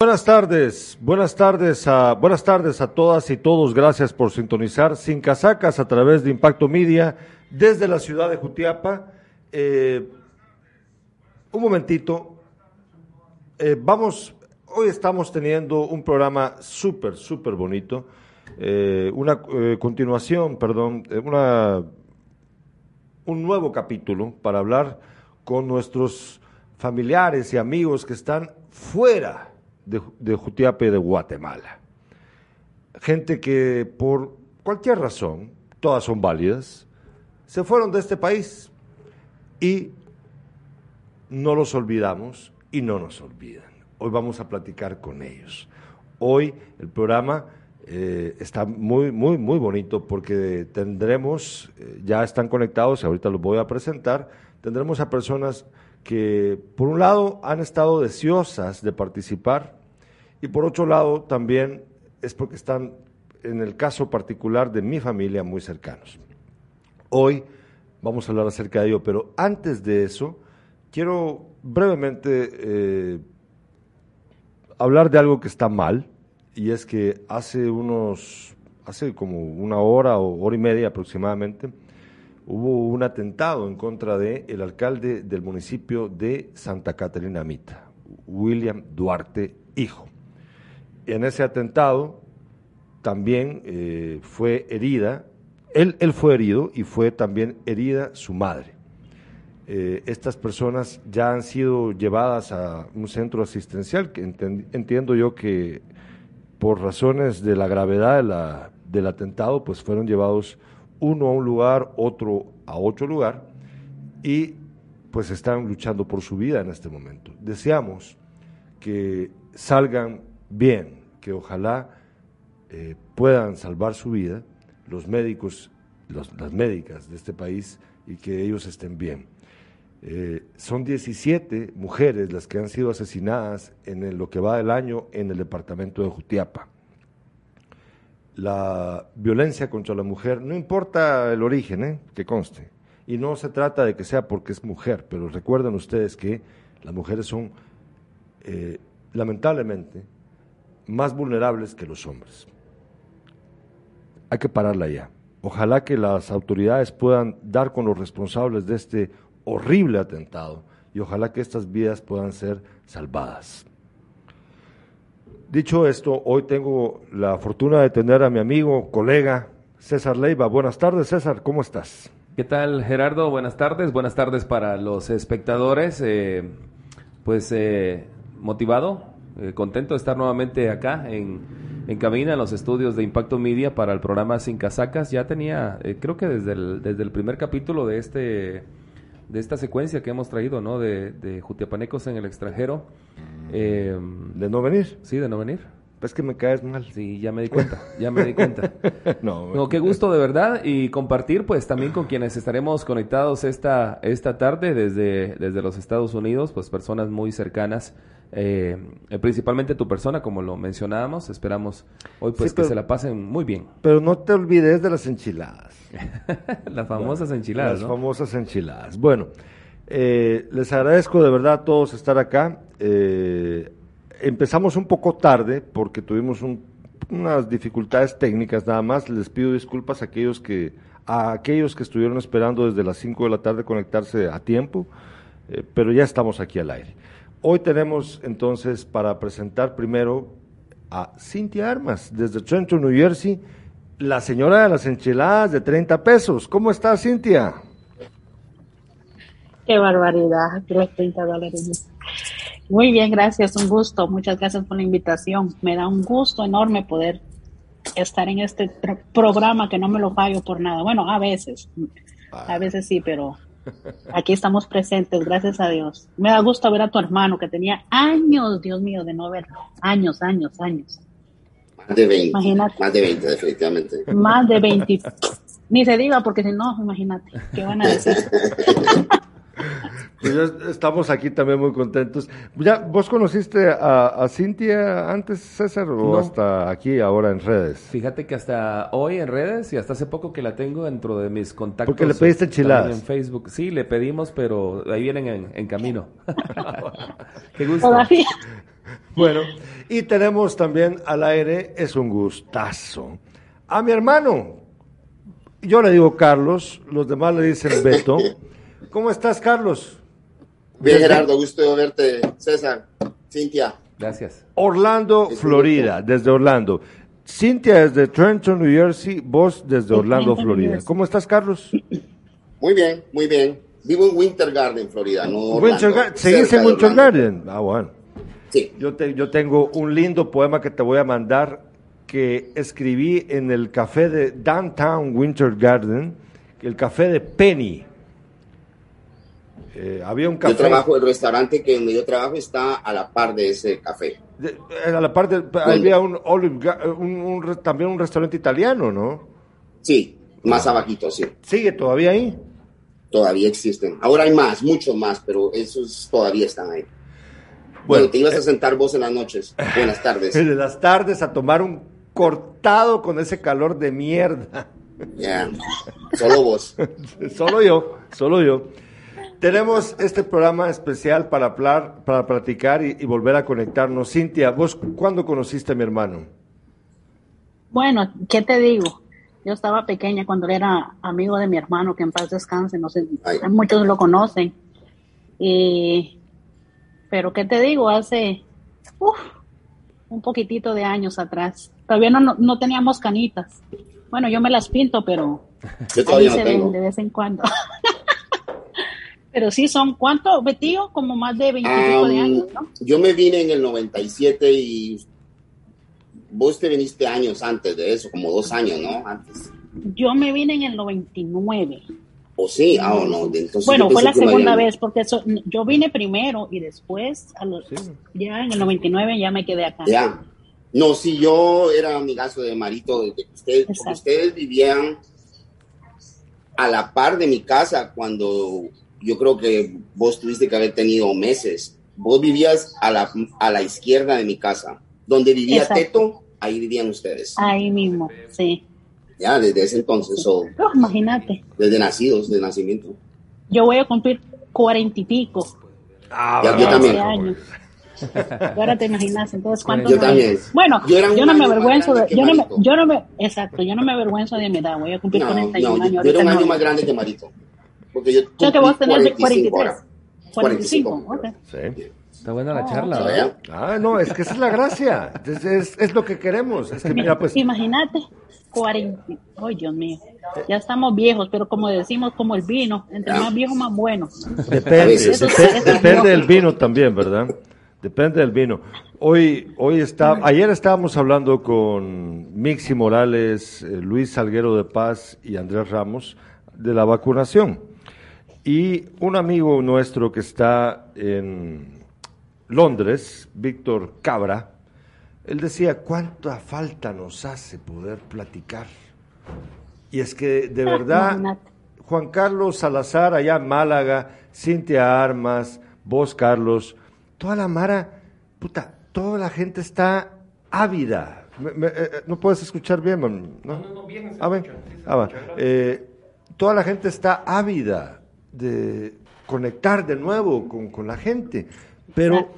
Buenas tardes, buenas tardes a buenas tardes a todas y todos. Gracias por sintonizar Sin Casacas a través de Impacto Media desde la ciudad de Jutiapa. Eh, un momentito, eh, vamos. Hoy estamos teniendo un programa súper, súper bonito. Eh, una continuación, perdón, una un nuevo capítulo para hablar con nuestros familiares y amigos que están fuera de, de Jutiape de Guatemala. Gente que por cualquier razón, todas son válidas, se fueron de este país y no los olvidamos y no nos olvidan. Hoy vamos a platicar con ellos. Hoy el programa eh, está muy, muy, muy bonito porque tendremos, eh, ya están conectados, ahorita los voy a presentar, tendremos a personas que por un lado han estado deseosas de participar y por otro lado, también es porque están, en el caso particular de mi familia, muy cercanos. Hoy vamos a hablar acerca de ello, pero antes de eso, quiero brevemente eh, hablar de algo que está mal, y es que hace unos, hace como una hora o hora y media aproximadamente, hubo un atentado en contra del el alcalde del municipio de Santa Catarina Mita, William Duarte, hijo en ese atentado también eh, fue herida, él, él, fue herido y fue también herida su madre. Eh, estas personas ya han sido llevadas a un centro asistencial, que entiendo yo que por razones de la gravedad del atentado, pues fueron llevados uno a un lugar, otro a otro lugar, y pues están luchando por su vida en este momento. Deseamos que salgan bien, que ojalá eh, puedan salvar su vida los médicos, las médicas de este país y que ellos estén bien. Eh, son 17 mujeres las que han sido asesinadas en lo que va del año en el departamento de Jutiapa. La violencia contra la mujer, no importa el origen, ¿eh? que conste, y no se trata de que sea porque es mujer, pero recuerden ustedes que las mujeres son, lamentablemente, más vulnerables que los hombres. Hay que pararla ya. Ojalá que las autoridades puedan dar con los responsables de este horrible atentado y ojalá que estas vidas puedan ser salvadas. Dicho esto, hoy tengo la fortuna de tener a mi amigo, colega César Leiva. Buenas tardes, César, ¿cómo estás? ¿Qué tal, Gerardo? Buenas tardes. Buenas tardes para los espectadores. Eh, pues eh, motivado, eh, contento de estar nuevamente acá en, en Cabina, en los estudios de Impacto Media para el programa Sin Casacas. Ya tenía, eh, creo que desde el, desde el primer capítulo de este de esta secuencia que hemos traído, ¿no? De, de Jutiapanecos en el extranjero. Eh, ¿De no venir? Sí, de no venir. Es que me caes mal. Sí, ya me di cuenta, ya me di cuenta. no, no, qué gusto de verdad y compartir pues también con quienes estaremos conectados esta, esta tarde desde, desde los Estados Unidos, pues personas muy cercanas eh, principalmente tu persona, como lo mencionábamos. Esperamos hoy pues que se la pasen muy bien. Pero no te olvides de las enchiladas. las famosas enchiladas. Las famosas enchiladas. Bueno, eh, les agradezco de verdad a todos estar acá. Eh, empezamos un poco tarde porque tuvimos unas dificultades técnicas nada más. Les pido disculpas a aquellos que a aquellos que estuvieron esperando desde las 5 de la tarde conectarse a tiempo, pero ya estamos aquí al aire. Hoy tenemos entonces para presentar primero a Cintia Armas, desde Trenton, New Jersey, la señora de las enchiladas de 30 pesos. ¿Cómo está, Cintia? Qué barbaridad, los 30 dólares. Muy bien, gracias, un gusto. Muchas gracias por la invitación. Me da un gusto enorme poder estar en este programa que no me lo fallo por nada. Bueno, a veces, a ah. veces sí, pero Aquí estamos presentes, gracias a Dios. Me da gusto ver a tu hermano que tenía años, Dios mío, de no verlo. Años, años, años. Más de 20. Imagínate. Más de 20, definitivamente. Más de 20. Ni se diga, porque si no, imagínate, ¿qué van a decir? Pues estamos aquí también muy contentos. Ya, ¿Vos conociste a, Cintia antes, César, o hasta aquí ahora en redes? Fíjate que hasta hoy en redes y hasta hace poco que la tengo dentro de mis contactos. Porque le pediste enchiladas. En Facebook. Sí, le pedimos, pero ahí vienen en, camino. Qué gusto. Bueno, y tenemos también al aire, es un gustazo, a mi hermano. Yo le digo Carlos, los demás le dicen Beto. ¿Cómo estás, Carlos? Bien, Gerardo, gusto de verte. César, Cintia. Gracias. Orlando, Florida, desde Orlando. Cintia desde Trenton, New Jersey, vos desde Orlando, Florida. ¿Cómo estás, Carlos? Muy bien, muy bien. Vivo en Winter Garden, Florida, no Winter Garden. ¿Seguís en Winter Garden? Ah, bueno. Sí. Yo, te, yo tengo un lindo poema que te voy a mandar que escribí en el café de Downtown Winter Garden, el café de Penny. Eh, había un café. Yo trabajo, el restaurante que donde yo trabajo está a la par de ese café. De, eh, a la par de, había un, olive, un, un, también un restaurante italiano, ¿no? Sí, más abajito, sí. ¿Sigue todavía ahí? Todavía existen. Ahora hay más, muchos más, pero esos todavía están ahí. Bueno, bueno te ibas a sentar vos en las noches. Buenas tardes. En las tardes a tomar un cortado con ese calor de mierda. Ya, yeah. solo vos. solo yo, solo yo. Tenemos este programa especial para, hablar, para platicar y, y, volver a conectarnos. Cintia, ¿vos cuándo conociste a mi hermano? Bueno, ¿qué te digo? Yo estaba pequeña cuando él era amigo de mi hermano, que en paz descanse, no sé, Ay. muchos lo conocen. Y, pero ¿qué te digo? Hace uf, un poquitito de años atrás. Todavía no, no, no teníamos canitas. Bueno, yo me las pinto, pero yo ahí no se tengo. ven de vez en cuando. pero sí son, ¿cuánto, Betío? Como más de 20 Um, de años, ¿no? Yo me vine en el 97 y vos te viniste años antes de eso, como dos años, ¿no? Antes. Yo me vine en el 99. ¿O sí? Ah, o no. Entonces, Bueno, fue la segunda vez, porque eso- yo vine primero y después, a los- ya en el 99 ya me quedé acá. Ya. No, si yo era amigazo de Marito, desde que ustedes, porque ustedes vivían a la par de mi casa cuando yo creo que vos tuviste que haber tenido meses. Vos vivías a la, a la izquierda de mi casa. Donde vivía Exacto. Teto, ahí vivían ustedes. Ahí mismo, sí. Ya, desde ese entonces, o Oh, imagínate, desde nacidos, de nacimiento. yo voy a cumplir cuarenta y pico Ah, Ya, yo también. años. Ahora te imaginas, entonces cuántos Yo años? también. Bueno, Yo no me avergüenzo de, yo no me, yo no me, exacto, yo no me avergüenzo de mi edad, voy a cumplir No, 41 no, años. yo, yo era un año no. más grande que Marito. Porque yo que vos tenés de 45 43. ahora. 45, 45. ok. Sí. Está buena la Oh, charla. ¿verdad? ¿Ya? Ah, no, es que esa es la gracia. Es, es- es lo que queremos. Es que, mira, pues, Imagínate, 40. Ay, Dios mío. Ya estamos viejos, pero como decimos, como el vino, entre más viejo, más bueno. Depende, A veces. depe- depende del vino también, ¿verdad? Depende del vino. Hoy, hoy está, ayer estábamos hablando con Mixi Morales, eh, Luis Salguero de Paz y Andrés Ramos de la vacunación. Y un amigo nuestro que está en Londres, Víctor Cabra, él decía, ¿cuánta falta nos hace poder platicar? Y es que de verdad, Imagínate. Juan Carlos Salazar allá en Málaga, Cintia Armas, vos Carlos, toda la mara, puta, toda la gente está ávida. Me- me- eh, eh, no puedes escuchar bien, man, ¿no? No, no, bien. Ah, bien. Ah, va. Eh, toda la gente está ávida de conectar de nuevo con, con la gente, pero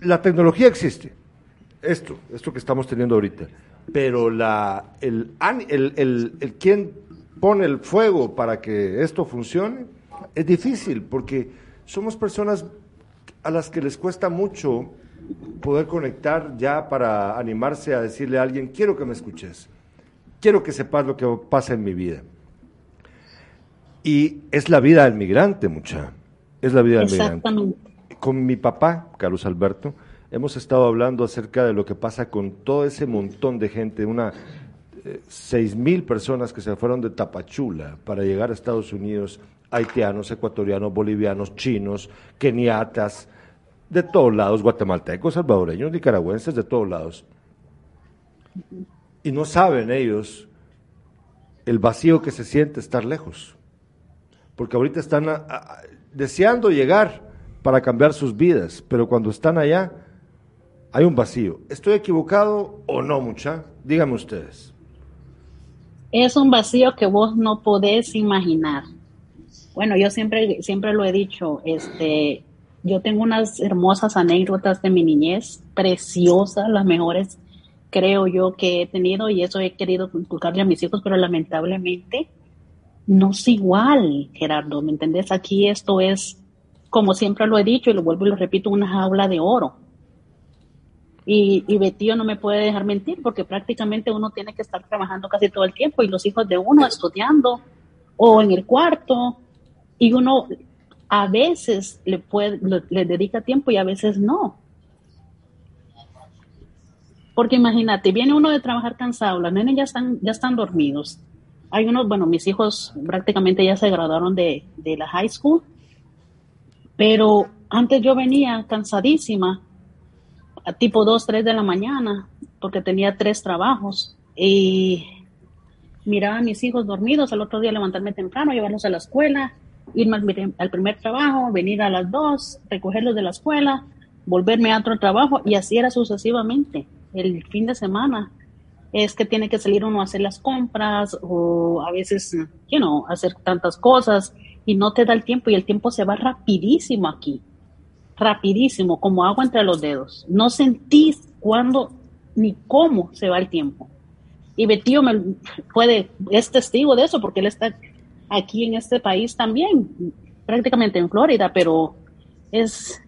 la tecnología existe, esto, esto que estamos teniendo ahorita, pero la, el, el, el, el quien pone el fuego para que esto funcione es difícil porque somos personas a las que les cuesta mucho poder conectar ya para animarse a decirle a alguien, quiero que me escuches, quiero que sepas lo que pasa en mi vida. Y es la vida del migrante, mucha, es la vida del migrante. Con mi papá, Carlos Alberto, hemos estado hablando acerca de lo que pasa con todo ese montón de gente, una eh, seis mil personas que se fueron de Tapachula para llegar a Estados Unidos, haitianos, ecuatorianos, bolivianos, chinos, keniatas, de todos lados, guatemaltecos, salvadoreños, nicaragüenses, de todos lados. Y no saben ellos el vacío que se siente estar lejos porque ahorita están deseando llegar para cambiar sus vidas, pero cuando están allá hay un vacío. ¿Estoy equivocado o no, mucha? Díganme ustedes. Es un vacío que vos no podés imaginar. Bueno, yo siempre, siempre lo he dicho, este, yo tengo unas hermosas anécdotas de mi niñez, preciosas, las mejores creo yo que he tenido y eso he querido inculcarle a mis hijos, pero lamentablemente no es igual, Gerardo, ¿me entendés? Aquí esto es, como siempre lo he dicho y lo vuelvo y lo repito, una jaula de oro. Y, y Betío no me puede dejar mentir porque prácticamente uno tiene que estar trabajando casi todo el tiempo y los hijos de uno estudiando o en el cuarto y uno a veces le, puede, le dedica tiempo y a veces no. Porque imagínate, viene uno de trabajar cansado, los nenes ya están, ya están dormidos. Hay unos, bueno, mis hijos prácticamente ya se graduaron de, de la high school, pero antes yo venía cansadísima, a tipo 2, 3 de la mañana, porque tenía tres trabajos y miraba a mis hijos dormidos, al otro día levantarme temprano, llevarlos a la escuela, irme al, primer trabajo, venir a las 2, recogerlos de la escuela, volverme a otro trabajo y así era sucesivamente el fin de semana es que tiene que salir uno a hacer las compras o a veces, you know, hacer tantas cosas y no te da el tiempo y el tiempo se va rapidísimo aquí, rapidísimo, como agua entre los dedos. No sentís cuándo ni cómo se va el tiempo. Y Betío me puede, es testigo de eso porque él está aquí en este país también, prácticamente en Florida, pero es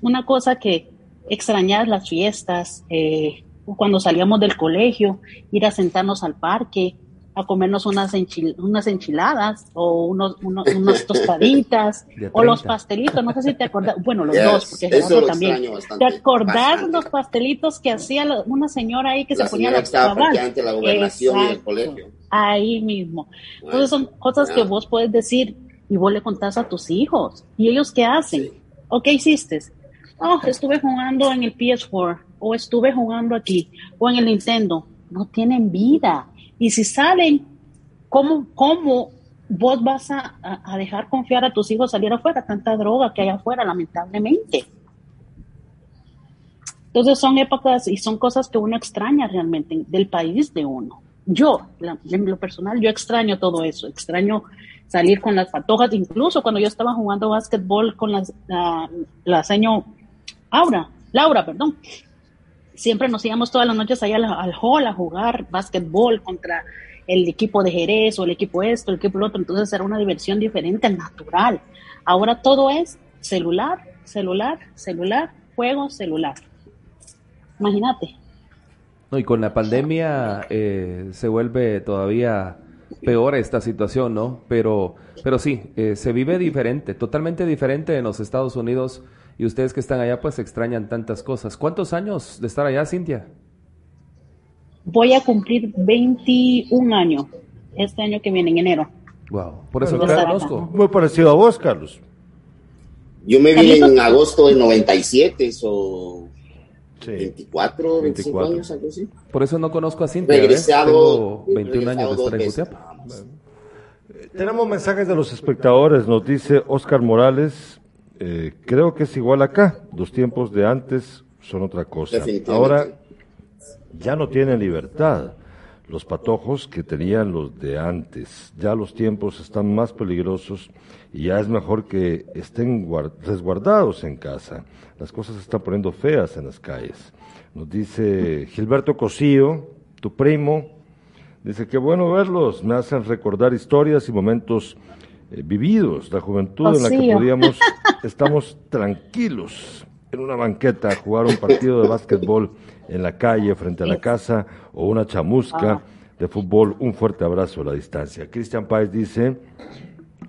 una cosa que extrañar las fiestas, eh, cuando salíamos del colegio, ir a sentarnos al parque, a comernos unas, unas enchiladas o unos, unas tostaditas o los pastelitos, no sé si te acordás, bueno, los dos, porque eso también. ¿Te acordás los pastelitos que hacía una señora ahí que se ponía la la gobernación y el colegio. Ahí mismo. Entonces son cosas que vos puedes decir y vos le contás a tus hijos. ¿Y ellos qué hacen? ¿O qué hiciste? Oh, estuve jugando en el PS4 o estuve jugando aquí o en el Nintendo. No tienen vida. Y si salen, ¿cómo, cómo vos vas a, dejar confiar a tus hijos salir afuera? Tanta droga que hay afuera, lamentablemente. Entonces son épocas y son cosas que uno extraña realmente del país de uno. Yo, en lo personal, yo extraño todo eso. Extraño salir con las patojas, incluso cuando yo estaba jugando básquetbol con las, la, la seño Aura, Laura, perdón siempre nos íbamos todas las noches allá al, hall a jugar básquetbol contra el equipo de Jerez o el equipo esto, el equipo lo otro, entonces era una diversión diferente, natural. Ahora todo es celular, celular, celular, juego, celular. Imagínate. No, y con la pandemia eh, se vuelve todavía peor esta situación, ¿no? Pero, pero sí, eh, se vive diferente, totalmente diferente en los Estados Unidos y ustedes que están allá pues extrañan tantas cosas. ¿Cuántos años de estar allá, Cintia? Voy a cumplir 21 años este año que viene, en enero. Wow, por eso te conozco. Muy parecido a vos, Carlos. Yo me vine en agosto del 97, o 24, 25 años, algo así. Por eso no conozco a Cintia. Regresado, Tengo 21 años de estar en Jutiapa. Tenemos mensajes de los espectadores, nos dice Oscar Morales, eh, creo que es igual acá. Los tiempos de antes son otra cosa. Ahora ya no tienen libertad los patojos que tenían los de antes. Ya los tiempos están más peligrosos y ya es mejor que estén resguardados en casa. Las cosas se están poniendo feas en las calles. Nos dice Gilberto Cosío, tu primo, dice que bueno verlos, me hacen recordar historias y momentos eh, vividos, la juventud en la que podíamos, estamos tranquilos en una banqueta a jugar un partido de básquetbol en la calle frente a la casa o una chamusca ah. de fútbol, un fuerte abrazo a la distancia. Cristian Páez dice,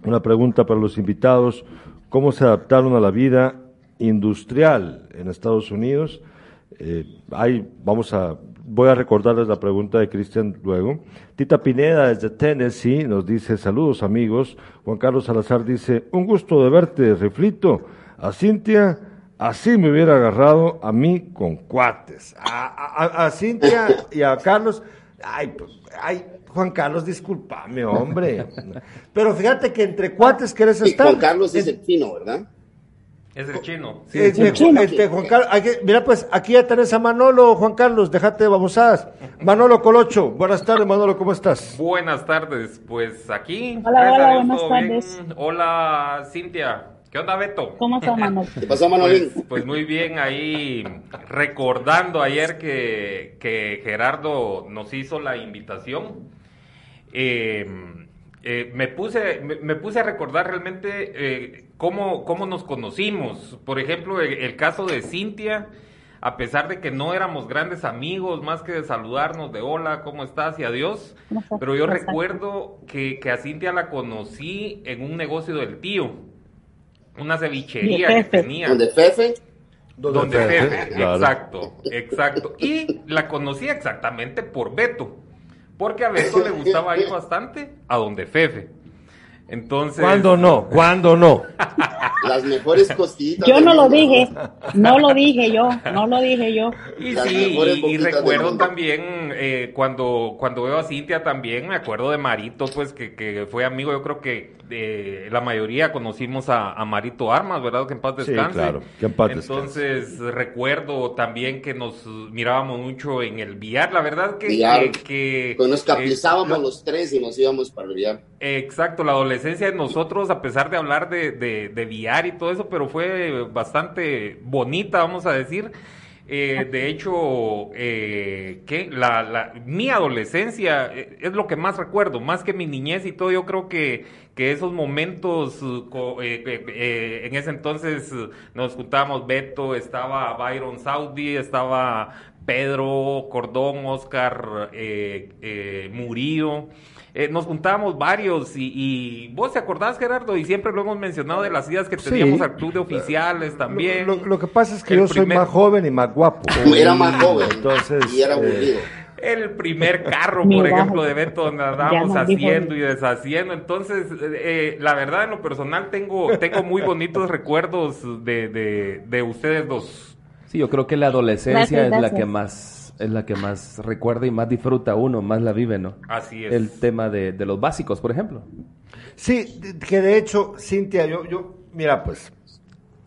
una pregunta para los invitados, ¿cómo se adaptaron a la vida industrial en Estados Unidos? Eh, hay, vamos a voy a recordarles la pregunta de Cristian luego. Tita Pineda desde Tennessee nos dice saludos amigos. Juan Carlos Salazar dice un gusto de verte, reflito. A Cintia, así me hubiera agarrado a mí con cuates. A, Cintia y a Carlos, ay, pues, ay, Juan Carlos, discúlpame, hombre. Pero fíjate que entre cuates querés estar. Juan Carlos es el chino, ¿verdad? Es el chino. Sí, este, Juan Carlos, mira, pues aquí ya tenés a Manolo, Juan Carlos, déjate babosadas. Manolo Colocho, buenas tardes, Manolo, ¿cómo estás? Buenas tardes, pues aquí. Hola, hola, buenas tardes. Hola, Cintia. ¿Qué onda, Beto? ¿Cómo está, Manuel? ¿Qué pasó, Manolín? Pues, pues muy bien, ahí recordando ayer que, que Gerardo nos hizo la invitación. Eh, eh, me, puse, me, me puse a recordar realmente eh, cómo, cómo nos conocimos. Por ejemplo, el, el caso de Cintia, a pesar de que no éramos grandes amigos, más que de saludarnos de hola, ¿cómo estás? y adiós. Pero yo recuerdo que, que a Cintia la conocí en un negocio del tío, una cevichería que tenía. Donde Fefe, Donde Fefe, Fefe, claro. exacto, exacto. Y la conocí exactamente por Beto, porque a Beto le gustaba ir bastante a donde Fefe. Entonces, ¿Cuándo no? ¿Cuándo no? las mejores costillitas. Yo no lo dije, no lo dije yo, no lo dije yo. Y Las sí, y, recuerdo también eh, cuando, cuando veo a Cintia también, me acuerdo de Marito, pues que, que fue amigo, yo creo que eh, la mayoría conocimos a, a Marito Armas, ¿verdad? Que en paz Sí, descanse. claro, que en paz descanse. Entonces recuerdo también que nos mirábamos mucho en el billar, la verdad que... Que, que, Pues nos eh, caplizábamos los tres y nos íbamos para el billar. Exacto, la adolescencia de nosotros, a pesar de hablar de, de, de VR y todo eso, pero fue bastante bonita, vamos a decir. Eh, de hecho, eh, que la, la- mi adolescencia eh, es lo que más recuerdo, más que mi niñez y todo. Yo creo que, que esos momentos, eh, en ese entonces nos juntábamos, Beto, estaba Byron Saudi, estaba Pedro Cordón, Oscar Murillo. Eh, nos juntábamos varios y, y vos te acordás, Gerardo, y siempre lo hemos mencionado de las ideas que Sí. teníamos al club de oficiales también. Lo, lo- lo que pasa es que El yo soy más joven y más guapo. Era más joven Entonces, y era eh. El primer carro, por ejemplo, de Beto, donde andábamos haciendo y deshaciendo. Entonces, eh, eh, la verdad, en lo personal, tengo, tengo muy bonitos recuerdos de, de, de ustedes dos. Sí, yo creo que la adolescencia Gracias, es la que más es la que más recuerda y más disfruta uno, más la vive, ¿no? Así es. El tema de, de los básicos, por ejemplo. Sí, que de hecho, Cintia, yo, yo, mira, pues,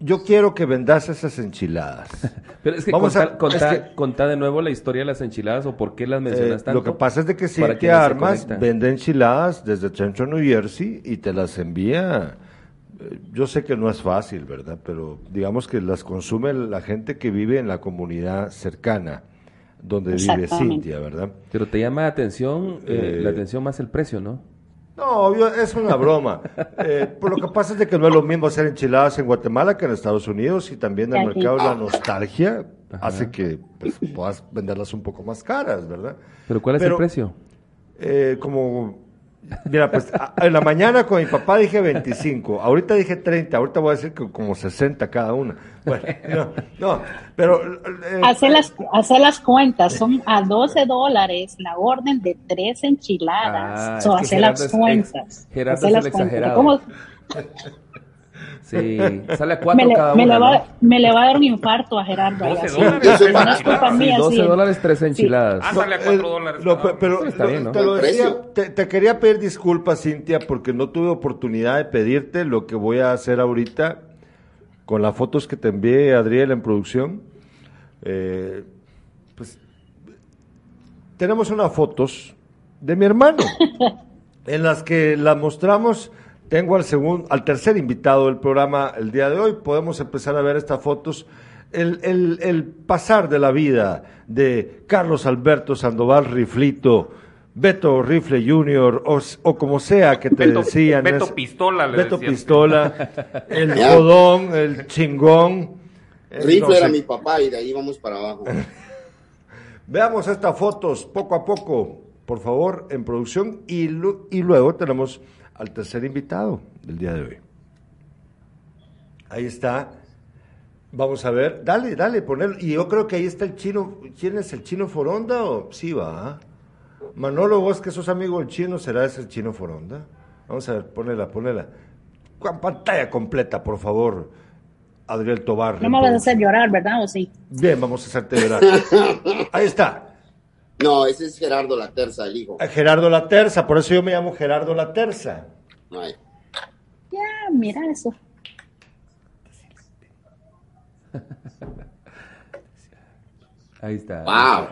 yo quiero que vendas esas enchiladas. Pero es que Vamos contá, a- contá- es que- contá de nuevo la historia de las enchiladas o por qué las Eh, mencionas tanto. lo que pasa es de que Cintia Armas vende enchiladas desde Centro New Jersey y te las envía. Yo sé que no es fácil, ¿verdad? Pero digamos que las consume la gente que vive en la comunidad cercana donde vive. Cintia, ¿verdad? Pero te llama la atención, eh, Eh, la atención más el precio, ¿no? No, obvio, es una broma. Eh, por lo que pasa es de que no es lo mismo hacer enchiladas en Guatemala que en Estados Unidos y también el mercado de la nostalgia hace que pues, puedas venderlas un poco más caras, ¿verdad? Pero ¿cuál es Pero- el precio? Eh, como, mira, pues a- en la mañana con mi papá dije 25, ahorita dije 30, ahorita voy a decir que como 60 cada una. Bueno, no, no, pero... eh, Hacer las, hacer las cuentas, son a 12 dólares la orden de tres enchiladas. Ah, So, hacer las cuentas. Gerardo hacer es las el cuentas. exagerado. ¿Cómo- Sí, sale a cuatro me, le, cada me le va, ¿no? me le va a dar un infarto a Gerardo. allá. 12 Sí, dólares. No es culpa. Sí, mía, 12 sí. dólares, tres enchiladas. Ah, sale a Eh, 4 dólares. lo- cada uno. pero está lo- bien, ¿no? te lo decía, te, te quería pedir disculpas, Cintia, porque no tuve oportunidad de pedirte lo que voy a hacer ahorita con las fotos que te envié, Adriel, en producción. Eh, pues tenemos unas fotos de mi hermano en las que las mostramos. Tengo al segundo, al tercer invitado del programa el día de hoy. Podemos empezar a ver estas fotos. El, el- el pasar de la vida de Carlos Alberto Sandoval Riflito, Beto Rifle Jr., o, o como sea que te Beto- decían. Beto es- Pistola, le Beto decían. Pistola, el jodón, el chingón. Rifle no era mi papá y de ahí vamos para abajo. Veamos estas fotos poco a poco, por favor, en producción y, lu- y luego tenemos al tercer invitado del día de hoy. Ahí está. Vamos a ver. Dale, dale, poner. Y yo creo que ahí está el chino. ¿Quién es el chino Foronda o sí va? Manolo, vos que sos amigo del chino, ¿será ese el chino Foronda? Vamos a ver, ponela, ponela. Con pantalla completa, por favor, Adriel Tobar. No me vas a hacer llorar, ¿verdad? ¿O sí? Bien, vamos a hacerte llorar. Ahí está. No, ese es Gerardo la terza, el hijo. A Gerardo La Terza, por eso yo me llamo Gerardo La Terza. Ay. Ya, mira eso. Ahí está. Wow.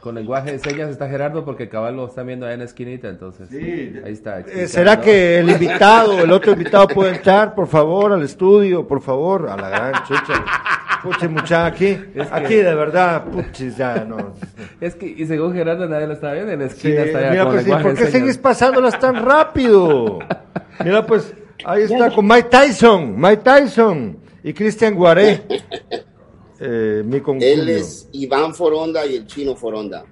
Con lenguaje de señas está Gerardo porque cabal lo está viendo ahí en la esquinita, entonces. Ahí está. Eh, explicando. ¿Será que el invitado, el otro invitado puede entrar, por favor, al estudio, por favor? A la gran chucha. Puche, muchacha, aquí, Es que- aquí de verdad, puchis, ya no. Es que, y según Gerardo nadie lo está viendo, en la Sí, esquina está allá mira, con pues, ¿y ¿por qué seguís pasándolas tan rápido? Mira, pues, ahí está con Mike Tyson, Mike Tyson y Cristian Guaré. Eh, mi. Él es Iván Foronda y el chino Foronda,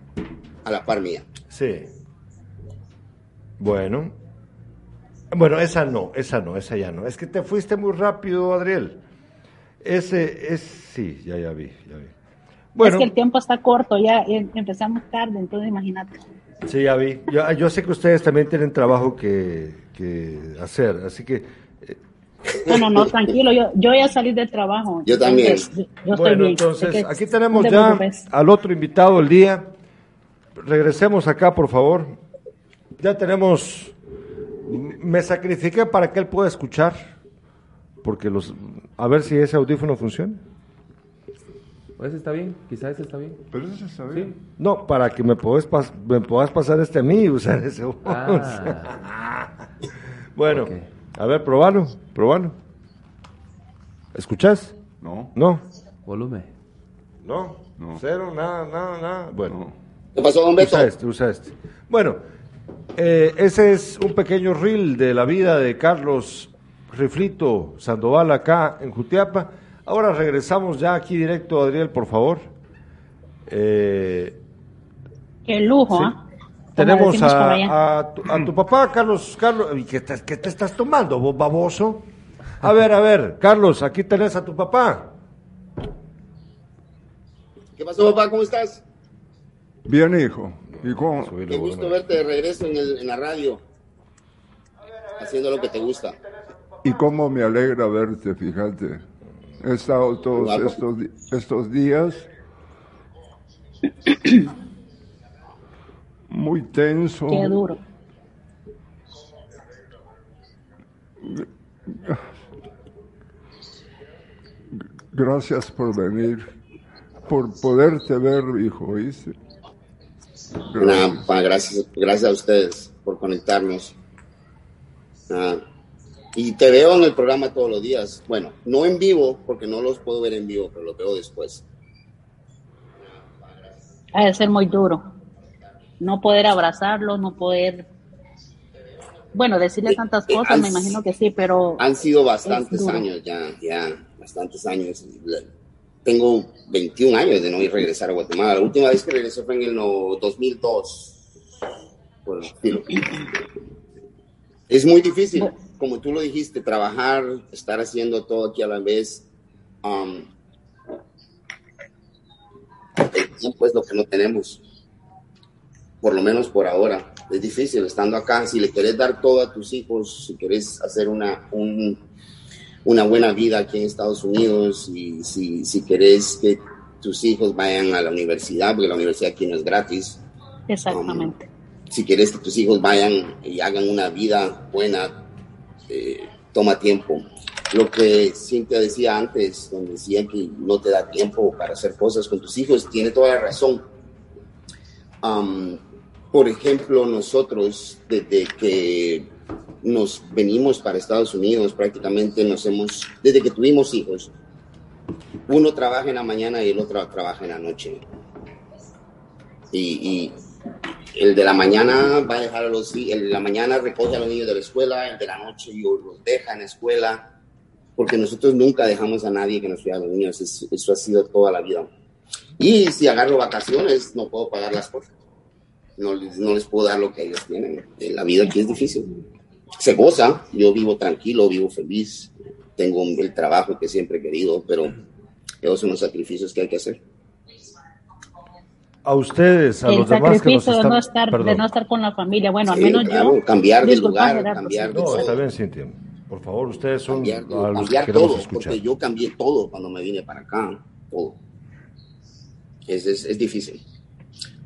a la par mía. Sí. Bueno. Bueno, esa no, esa no, esa ya no. Es que te fuiste muy rápido, Adriel. Ese es, sí, ya, ya vi, ya vi. Bueno, Es que el tiempo está corto, ya em- empezamos tarde, entonces imagínate. sí, ya vi. Yo, yo sé que ustedes también tienen trabajo que, que hacer, así que, eh, No, no, tranquilo, yo, yo ya salí del trabajo. Yo también. entonces, yo, bueno, bien. entonces, aquí tenemos te ya al otro invitado del día. Regresemos acá, por favor. Ya tenemos, me sacrifiqué para que él pueda escuchar, porque los, a ver si ese audífono funciona. Pues está bien, quizás ese está bien. Pero eso está Sí. bien. No, para que me puedas, pas- me puedas pasar este a mí y usar ese. voz. Ah, bueno, a ver, probalo, probalo. ¿Escuchás? No, No, volumen. no, No. cero, nada, nada, nada. Bueno. no. ¿Qué pasó, don Beto? Usa este, usa este. Bueno, eh, ese es un pequeño reel de la vida de Carlos Riflito Sandoval acá en Jutiapa. Ahora regresamos ya aquí directo, Adriel, por favor. Eh, Qué lujo, sí. ¿ah? Como Tenemos a, a tu, a tu papá, Carlos. Carlos, ¿y ¿qué te, qué te estás tomando, vos baboso? A ver, a ver, Carlos, aquí tenés a tu papá. ¿Qué pasó, papá? ¿Cómo estás? Bien, hijo. ¿Y cómo? Qué gusto verte de regreso en, el- en la radio. Haciendo lo que te gusta. ¿Y cómo me alegra verte, fíjate? He estado todos estos, estos días muy tenso. Qué duro. Gracias por venir, por poderte ver, hijo, pa, gracias, gracias a ustedes por conectarnos. Y te veo en el programa todos los días. Bueno, no en vivo, porque no los puedo ver en vivo, pero los veo después. Ha de ser muy duro. No poder abrazarlo, no poder. Bueno, decirle tantas Eh, eh, cosas, me imagino que sí, pero Han sido bastantes años ya, ya, bastantes años. Tengo 21 años de no ir a regresar a Guatemala. La última vez que regresé fue en el no- 2002. Por el estilo. Es muy difícil, como tú lo dijiste, trabajar, estar haciendo todo aquí a la vez. Um, el tiempo es lo que no tenemos, por lo menos por ahora. Es difícil estando acá. Si le querés dar todo a tus hijos, si querés hacer una, un- una buena vida aquí en Estados Unidos, y si, si querés que tus hijos vayan a la universidad, porque la universidad aquí no es gratis, exactamente. si quieres que tus hijos vayan y hagan una vida buena, eh, toma tiempo. Lo que Cintia decía antes, donde decía que no te da tiempo para hacer cosas con tus hijos, tiene toda la razón. Am, por ejemplo, nosotros, desde que nos venimos para Estados Unidos, prácticamente nos hemos, desde que tuvimos hijos, uno trabaja en la mañana y el otro trabaja en la noche. Y el de la mañana va a dejar a los el de la mañana recoge a los niños de la escuela, el de la noche los deja en la escuela, porque nosotros nunca dejamos a nadie que nos cuide a los niños, es- eso ha sido toda la vida. Y si agarro vacaciones, no puedo pagar las cosas, no no les puedo dar lo que ellos tienen. La vida aquí es difícil. Se goza, yo vivo tranquilo, vivo feliz, tengo el trabajo que siempre he querido, pero esos son los sacrificios que hay que hacer. A ustedes, a el los demás que nos sacrificio de, están... no estar, de no estar con la familia. Bueno, al Sí, menos claro, yo. cambiar de lugar, Gerardo, cambiar de No, está bien, Cintia. Por favor, ustedes son cambiar, a los que cambiar queremos todo, escuchar. porque yo cambié todo cuando me vine para acá, todo. Es, es, es difícil.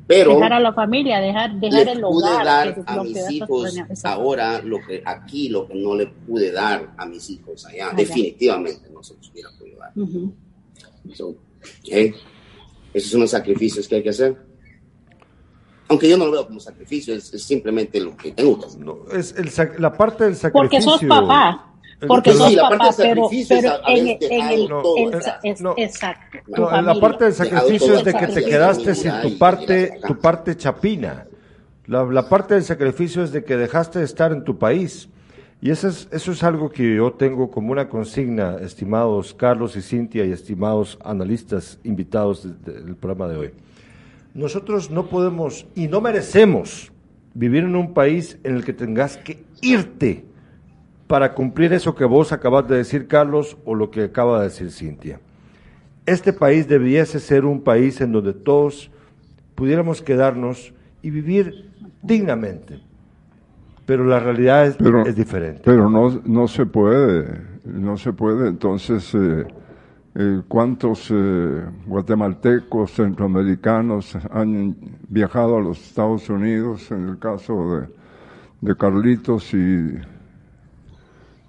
Pero Dejar a la familia, dejar, dejar el pude hogar. dar que es a lo que mis hijos ahora lo que aquí, lo que no le pude dar a mis hijos allá. Allá. Definitivamente no se los hubiera podido dar. Ujú. So, hey, esos son los sacrificios que hay que hacer. aunque yo no lo veo como sacrificio, es, es simplemente lo que tengo que hacer. No, es el sac- la parte del sacrificio. Porque sos papá. Porque Pero sos sí, la parte papá, del pero, sacrificio pero en, el, todo el- atrás. es- No. exacto. No, la parte del sacrificio es de que te quedaste sin tu parte, tu parte chapina. La, la parte del sacrificio es de que dejaste de estar en tu país. Y eso es, eso es algo que yo tengo como una consigna, estimados Carlos y Cintia y estimados analistas invitados de- de- del programa de hoy. Nosotros no podemos y no merecemos vivir en un país en el que tengas que irte para cumplir eso que vos acabas de decir, Carlos, o lo que acaba de decir Cintia. Este país debiese ser un país en donde todos pudiéramos quedarnos y vivir dignamente. Pero la realidad es, Pero- es diferente. Pero no, no se puede, no se puede. Entonces, eh, eh, ¿cuántos eh, guatemaltecos, centroamericanos han viajado a los Estados Unidos en el caso de, de Carlitos y,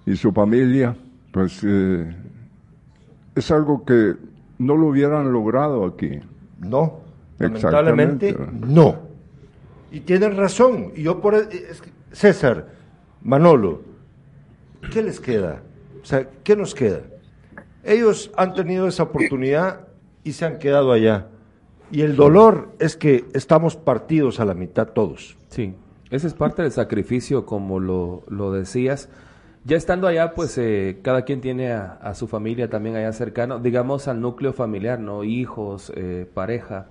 y su familia? Pues eh, es algo que no lo hubieran logrado aquí. No, lamentablemente no. Y tienen razón. Y yo por es que- César, Manolo, ¿qué les queda? O sea, ¿qué nos queda? Ellos han tenido esa oportunidad y se han quedado allá. Y el dolor es que estamos partidos a la mitad todos. Sí, ese es parte del sacrificio, como lo, lo decías. Ya estando allá, pues eh, cada quien tiene a, su familia también allá cercano, digamos al núcleo familiar, ¿no? Hijos, eh, pareja,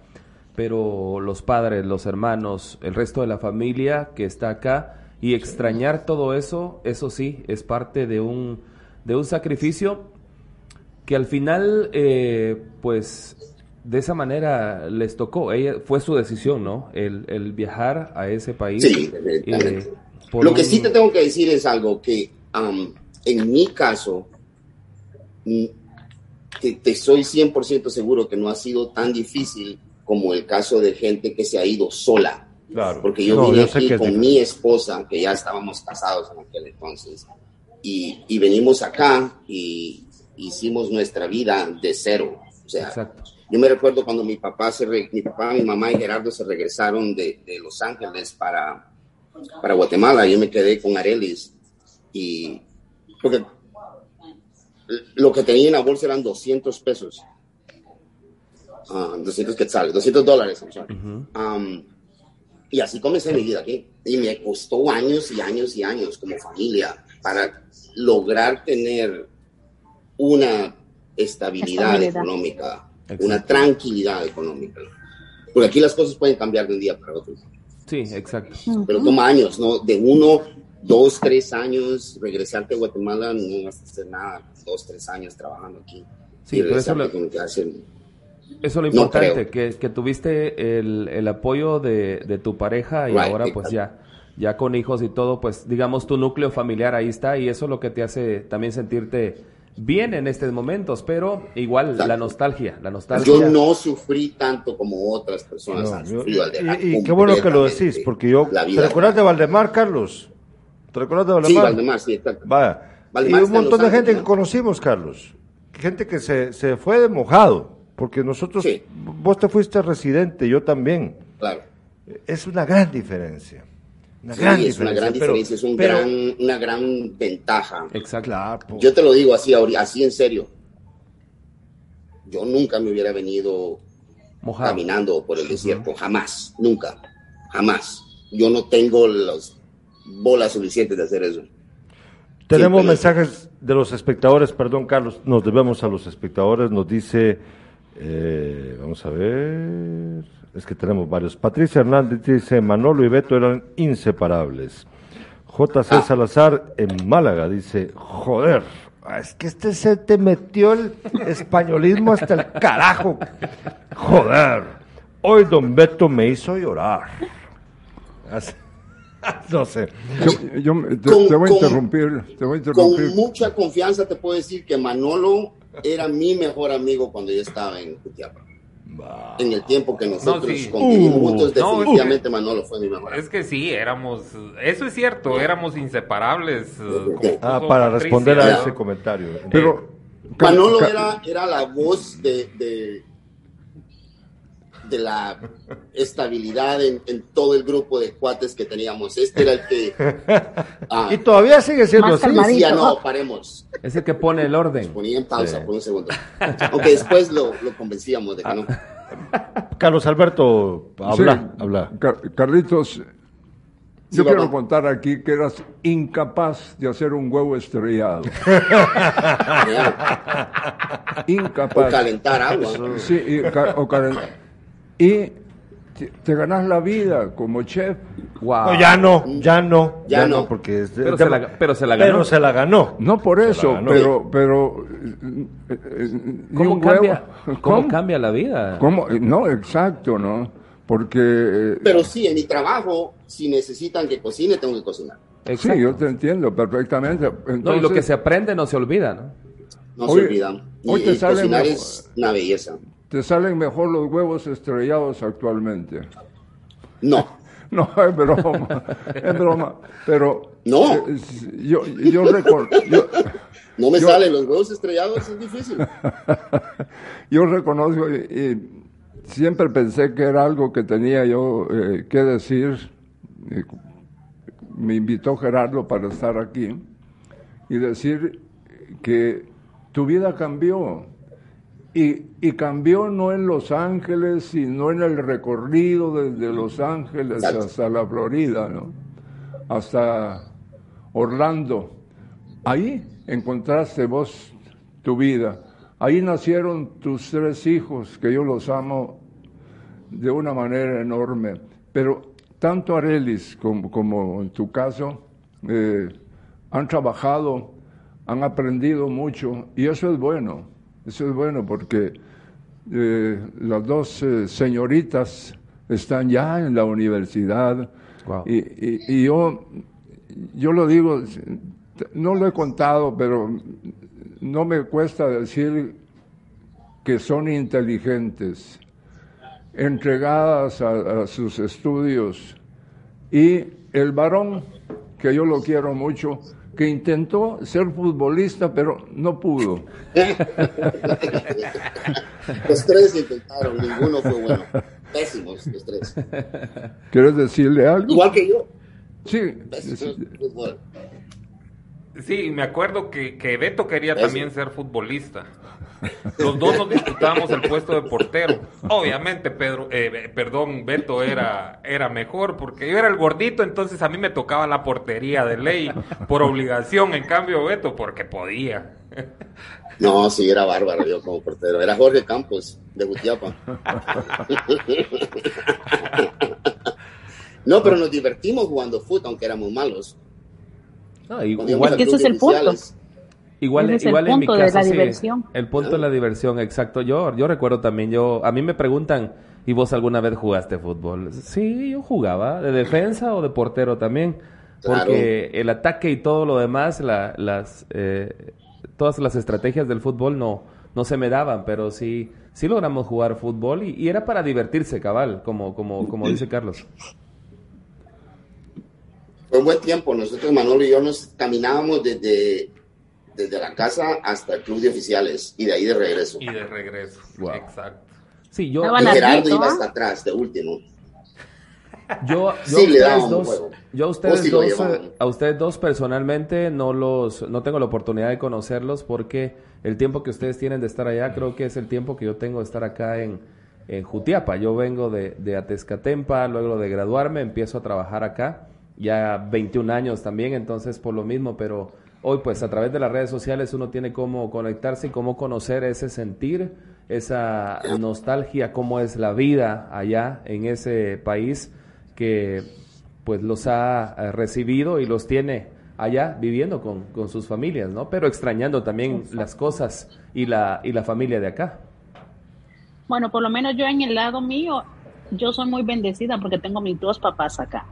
pero los padres, los hermanos, el resto de la familia que está acá y extrañar todo eso, eso sí, es parte de un, de un sacrificio que al final, eh, pues, de esa manera les tocó. Ella, fue su decisión, ¿no? El, el viajar a ese país. Sí, eh, Lo que un- sí te tengo que decir es algo que am, en mi caso, mm, te, te soy 100% seguro que no ha sido tan difícil como el caso de gente que se ha ido sola. Claro. Porque yo No, vine yo sé aquí con mi esposa, que ya estábamos casados en aquel entonces, y, y venimos acá y hicimos nuestra vida de cero. O sea, Exacto. yo me recuerdo cuando mi papá, se re- mi papá, mi mamá y Gerardo se regresaron de, de Los Ángeles para, para Guatemala. Yo me quedé con Arelis y porque lo que tenía en la bolsa eran 200 pesos. Ah, 200 quetzales, 200 dólares. I'm sorry. Um, y así comencé mi vida aquí. Y me costó años y años y años como familia para lograr tener una estabilidad, Estabilidad. económica, Exacto. una tranquilidad económica. Porque aquí las cosas pueden cambiar de un día para otro. Sí, exacto. Pero toma años, ¿no? De uno, dos, tres años, regresarte a Guatemala, no vas a hacer nada, dos, tres años trabajando aquí. Sí, Y pero eso lo- con que hacen- Eso es lo No importante, creo. que, que tuviste el, el apoyo de, de tu pareja y Right, ahora pues ya, ya con hijos y todo, pues digamos tu núcleo familiar ahí está y eso es lo que te hace también sentirte bien en estos momentos, pero igual la nostalgia, la nostalgia. Yo no sufrí tanto como otras personas No, han yo- sufrido al dejar y, y qué bueno que lo decís, porque yo... ¿Te recuerdas de. Valdemar, Carlos? ¿Te recuerdas de Sí, Valdemar? Sí, exacto. Vaya. Valdemar y un montón de gente que ¿no? conocimos, Carlos. Gente que se, se fue de mojado, porque nosotros, Sí. vos te fuiste residente, yo también. Claro. Es una gran diferencia. Una Sí, gran es diferencia. una gran pero- diferencia, es un pero- gran, una gran ventaja. Exacto. Claro. Yo te lo digo así, así en serio. Yo nunca me hubiera venido Mojado. caminando por el desierto, jamás, nunca, jamás. Yo no tengo las bolas suficientes de hacer eso. Tenemos Siempre- mensajes de los espectadores, perdón Carlos, nos debemos a los espectadores, nos dice, eh, vamos a ver, es que tenemos varios. Patricia Hernández dice, Manolo y Beto eran inseparables. JC Ah. Salazar en Málaga dice, joder, es que este se te metió el españolismo hasta el carajo. Joder, hoy don Beto me hizo llorar. Así- No sé. Yo, yo me- te, Con- te voy a con- interrumpir, te voy a interrumpir. Con mucha confianza te puedo decir que Manolo era mi mejor amigo cuando yo estaba en Jutiapa. En el tiempo que nosotros sí. convivimos Uh, juntos, no, definitivamente Manolo fue mi mejor amigo. Es que sí, éramos, eso es cierto, éramos inseparables. eh, como Ah, para Patricia, responder a ¿no? ese comentario. Pero, Manolo era, era la voz de, de, de la estabilidad en, en todo el grupo de cuates que teníamos. Este era el que... ah, Y todavía sigue siendo Más así. decía, no, paremos. Es el que pone el orden. Ponía en pausa Sí. por un segundo. Aunque después lo, lo convencíamos de que no. Carlos Alberto, habla, Sí, habla. Car- Carlitos, Sí, yo quiero papá. contar aquí que eras incapaz de hacer un huevo estrellado. O incapaz. calentar agua. Sí, y, ca- o calen- y te, te ganas la vida como chef. Wow. No, ya no, ya no, ya, Ya no. no. porque es Pero se la- pero se la ganó. Pero se la ganó. No por Se eso, pero, pero ¿Cómo cambia, ¿Cómo cambia la vida? ¿Cómo? No, exacto, ¿no? Porque eh, Pero sí, en mi trabajo, si necesitan que cocine, tengo que cocinar. sí, yo te entiendo perfectamente. No, y lo que se aprende no se olvida, ¿no? No Hoy- se olvidan. Y, hoy te y sale cocinar mejor. es una belleza. Te salen mejor los huevos estrellados actualmente. No. No, es broma, es broma. Pero No. eh, yo, yo, yo, No me Yo- salen los huevos estrellados, es difícil. yo reconozco y, y siempre pensé que era algo que tenía yo eh, que decir. Me invitó Gerardo para estar aquí y decir que tu vida cambió. Y, y cambió no en Los Ángeles, sino en el recorrido desde Los Ángeles Exacto. hasta la Florida, ¿no? Hasta Orlando. Ahí encontraste vos tu vida. Ahí nacieron tus tres hijos, que yo los amo de una manera enorme. Pero tanto Arelis como, como en tu caso eh, han trabajado, han aprendido mucho y eso es bueno. Eso es bueno porque eh, las dos eh, señoritas están ya en la universidad Wow. y, y- y yo, yo lo digo, no lo he contado, pero no me cuesta decir que son inteligentes, entregadas a, a sus estudios. Y el varón, que yo lo quiero mucho, que intentó ser futbolista, pero no pudo. Los tres intentaron, ninguno fue bueno. Pésimos los tres. ¿Quieres decirle algo? Igual que yo. Sí. Pésimos fútbol. Sí, me acuerdo que, que Beto quería también ser futbolista. Los dos nos disputábamos el puesto de portero. Obviamente, Pedro, eh, perdón, Beto era, era mejor porque yo era el gordito, entonces a mí me tocaba la portería de ley por obligación. En cambio, Beto, porque podía. No, sí, era bárbaro yo como portero. Era Jorge Campos, de Jutiapa. No, pero nos divertimos jugando fútbol, aunque éramos malos. No, igual, Que ese es el punto. Igual, Ese es el igual en mi punto de caso, la sí, diversión. el punto de la diversión, exacto. Yo, yo recuerdo también, yo, a mí me preguntan, ¿y vos alguna vez jugaste fútbol? Sí, yo jugaba, de defensa o de portero también, porque el ataque y todo lo demás, la- las, eh, todas las estrategias del fútbol no, no se me daban, pero sí, sí logramos jugar fútbol y, y era para divertirse, cabal, como, como, como dice Carlos. Fue un buen tiempo. Nosotros, Manolo y yo, nos caminábamos desde, desde la casa hasta el club de oficiales y de ahí de regreso. Y de regreso. Wow. Exacto. Sí, yo, Y Gerardo iba hasta atrás, de último. Yo, yo Sí, a ustedes dos, yo a ustedes sí dos, eh, a ustedes dos personalmente no los, no tengo la oportunidad de conocerlos porque el tiempo que ustedes tienen de estar allá creo que es el tiempo que yo tengo de estar acá en, en Jutiapa. Yo vengo de, de Atezcatempa, luego de graduarme empiezo a trabajar acá, ya 21 años también, entonces por lo mismo, pero hoy pues a través de las redes sociales uno tiene cómo conectarse y cómo conocer ese sentir, esa nostalgia, cómo es la vida allá en ese país que pues los ha eh, recibido y los tiene allá viviendo con, con sus familias, ¿no? Pero extrañando también las cosas y la, y la familia de acá. Bueno, por lo menos yo en el lado mío, yo soy muy bendecida porque tengo mis dos papás acá,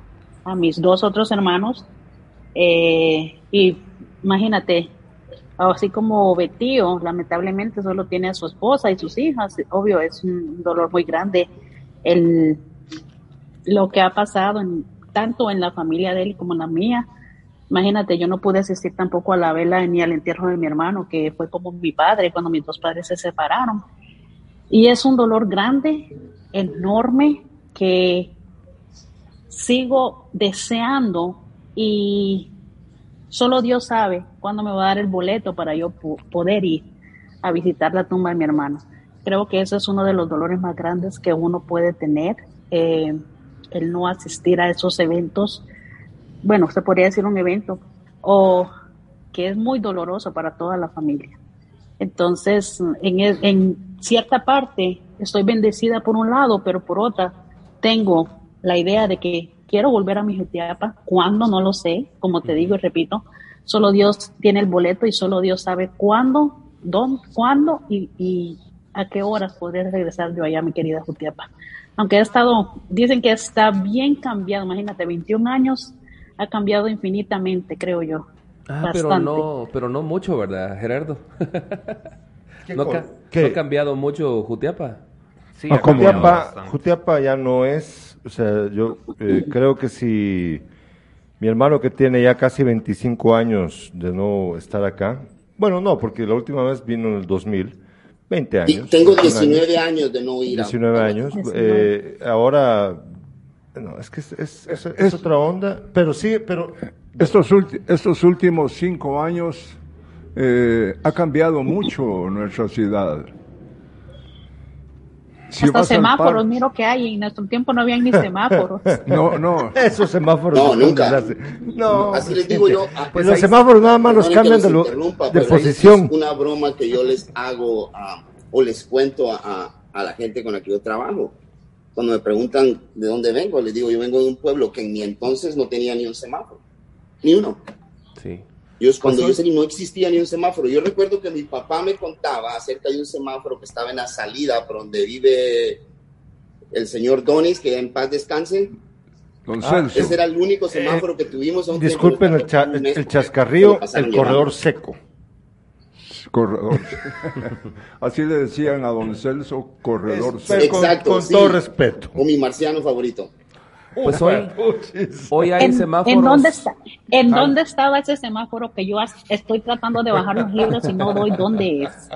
a mis dos otros hermanos. eh, y imagínate, así como Betío, lamentablemente solo tiene a su esposa y sus hijas. Obvio, es un dolor muy grande el, lo que ha pasado en, tanto en la familia de él como en la mía. Imagínate, yo no pude asistir tampoco a la vela ni al entierro de mi hermano, que fue como mi padre cuando mis dos padres se separaron. Y es un dolor grande enorme que sigo deseando y solo Dios sabe cuándo me va a dar el boleto para yo poder ir a visitar la tumba de mi hermano. Creo que eso es uno de los dolores más grandes que uno puede tener, eh, el no asistir a esos eventos. Bueno, se podría decir un evento, o que es muy doloroso para toda la familia. Entonces, en, en cierta parte estoy bendecida por un lado, pero por otra tengo la idea de que quiero volver a mi Jutiapa. ¿Cuándo? No lo sé. Como te digo y repito, solo Dios tiene el boleto y solo Dios sabe cuándo, dónde, cuándo y, a qué horas podré regresar yo allá, mi querida Jutiapa. Aunque ha estado, dicen que está bien cambiado, imagínate, 21 años ha cambiado infinitamente, creo yo. Ah, pero no, pero no mucho, ¿verdad, Gerardo? ¿No, ha cambiado mucho Jutiapa? Sí, Jutiapa, Jutiapa ya no es, o sea, yo eh, creo que si mi hermano que tiene ya casi 25 años de no estar acá, bueno, no, porque la última vez vino en el 2000, 20 años. Tengo 19 años, de no ir 19 años. Eh, ahora, no, es que es, es, otra onda, pero sí, pero... Estos, estos últimos cinco años eh, ha cambiado mucho nuestra ciudad. Hasta semáforos, miro que hay. En nuestro tiempo no habían ni semáforos. no, no. Esos semáforos. No, nunca. No, así les digo yo. Ah, pues los semáforos nada más los cambian de, posición. Es una broma que yo les hago o les cuento a, a, la gente con la que yo trabajo. Cuando me preguntan de dónde vengo, les digo, yo vengo de un pueblo que en mi entonces no tenía ni un semáforo. Ni uno. Sí. Yo, cuando yo salí no existía ni un semáforo. Yo recuerdo que mi papá me contaba acerca de un semáforo que estaba en la salida por donde vive el señor Donis, que en paz descanse. Ah, ese era el único semáforo que tuvimos. disculpen el, el, chascarrío, el corredor seco. Corredor. Así le decían a don Celso, corredor seco. Exacto, con, todo respeto. O mi marciano favorito. Pues hoy, hoy hay semáforos. ¿En dónde, está, ¿en dónde estaba ese semáforo que yo estoy tratando de bajar los libros y no doy dónde es?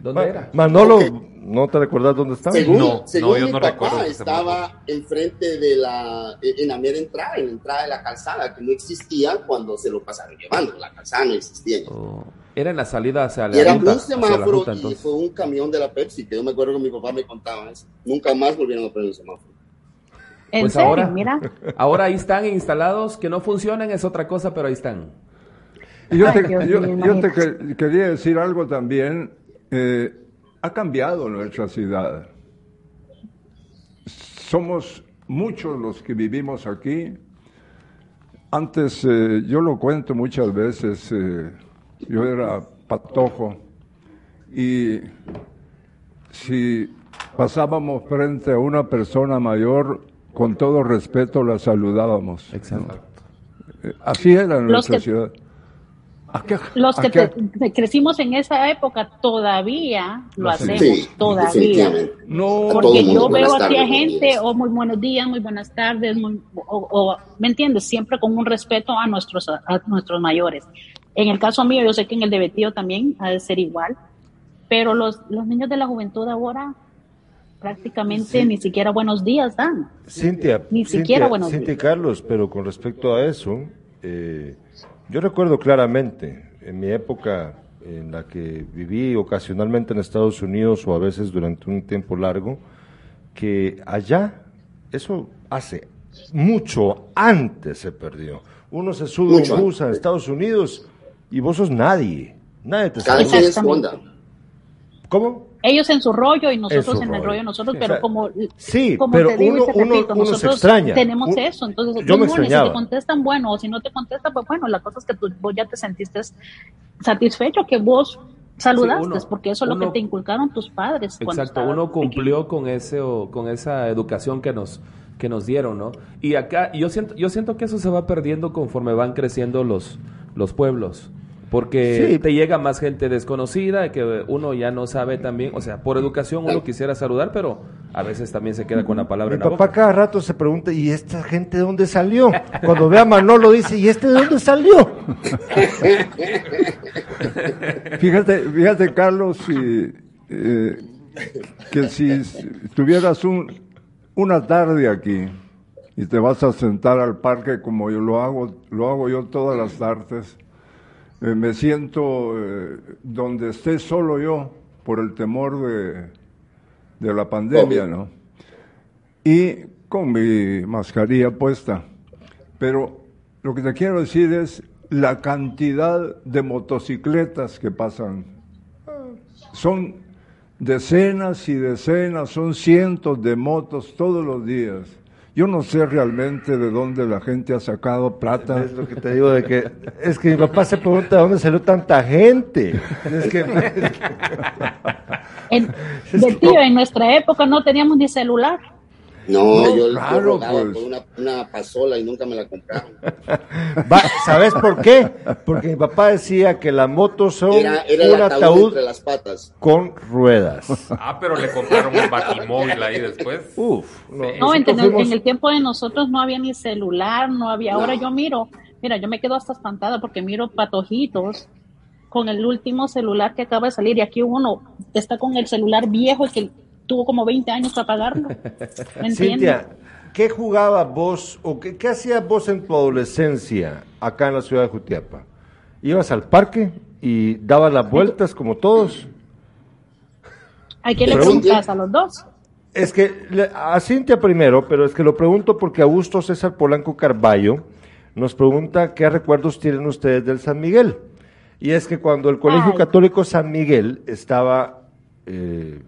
¿Dónde era? Manolo, ¿no te recuerdas dónde estaba? Según, no, según mi papá, estaba enfrente de la, en la mera entrada, en la entrada de la calzada, que no existía cuando se lo pasaron llevando. La calzada no existía. Oh, era en la salida hacia la y era un semáforo y fue un camión de la Pepsi, que yo me acuerdo que mi papá me contaba eso. Nunca más volvieron a poner un semáforo pues ahora, mira. Ahora ahí están instalados, que no funcionan es otra cosa, pero ahí están. Y yo, te, yo, te quería decir algo también. Eh, ha cambiado nuestra ciudad. Somos muchos los que vivimos aquí. Antes, eh, yo lo cuento muchas veces, eh, yo era patojo y si pasábamos frente a una persona mayor, con todo respeto la saludábamos. Exacto. Eh, así era nuestra ciudad. los que crecimos en esa época todavía lo hacemos, todavía. No, Porque yo veo aquí a gente, o oh, muy buenos días, muy buenas tardes, o, ¿me entiendes? Siempre con un respeto a nuestros, a nuestros mayores. En el caso mío, yo sé que en el de Betío también ha de ser igual, pero los, los niños de la juventud ahora prácticamente ni siquiera buenos días dan. Cintia, ni siquiera buenos Cintia Carlos, pero con respecto a eso, eh, yo recuerdo claramente en mi época en la que viví ocasionalmente en Estados Unidos o a veces durante un tiempo largo, que allá eso hace mucho antes se perdió. Uno se sube un bus a Estados Unidos y vos sos nadie. Nadie te saluda. ¿Cómo? Ellos en su rollo y nosotros en el rollo. nosotros, pero como, sí, como pero te digo uno, y te repito, nosotros tenemos eso, entonces yo me si te contestan bueno o si no te contestan, pues bueno, la cosa es que tú, vos ya te sentiste satisfecho que vos saludaste, porque eso es lo que te inculcaron tus padres. Exacto, uno cumplió con ese con esa educación que nos que nos dieron, ¿no? Y acá yo siento yo siento que eso se va perdiendo conforme van creciendo los los pueblos porque te llega más gente desconocida que uno ya no sabe también, o sea, por educación uno quisiera saludar, pero a veces también se queda con la palabra Mi en la papá cada rato se pregunta, ¿y esta gente de dónde salió? Cuando ve a Manolo dice, ¿y este de dónde salió? fíjate, fíjate Carlos, y, eh, que si tuvieras un, una tarde aquí y te vas a sentar al parque como yo lo hago, lo hago yo todas las tardes, eh, me siento eh, donde esté solo yo por el temor de, de la pandemia, ¿no? Y con mi mascarilla puesta. Pero lo que te quiero decir es la cantidad de motocicletas que pasan. Son decenas y decenas, son cientos de motos todos los días. Yo no sé realmente de dónde la gente ha sacado plata. Es lo que te digo de que es que mi papá se pregunta de dónde salió tanta gente. Es que En, de tío, en nuestra época no teníamos ni celular. No, No, yo, claro, pues. por una, una pasola y nunca me la compraron. Va, ¿Sabes por qué? Porque mi papá decía que las motos son Era, un ataúd, ataúd entre las patas. con ruedas. Ah, pero le compraron un batimóvil ahí después. Uf, no, No, en, fuimos- en el tiempo de nosotros no había ni celular, no había. Ahora yo miro, mira, yo me quedo hasta espantada porque miro patojitos con el último celular que acaba de salir y aquí uno está con el celular viejo que tuvo como 20 años para pagarlo. Cintia, ¿qué jugabas vos o qué, qué hacías vos en tu adolescencia acá en la ciudad de Jutiapa? ¿Ibas al parque y dabas las vueltas como todos? ¿A quién le Pregunta. preguntas a los dos? Es que a Cintia primero, pero es que lo pregunto porque Augusto César Polanco Carballo nos pregunta qué recuerdos tienen ustedes del San Miguel. Y es que cuando el Colegio Ay. Católico San Miguel estaba eh,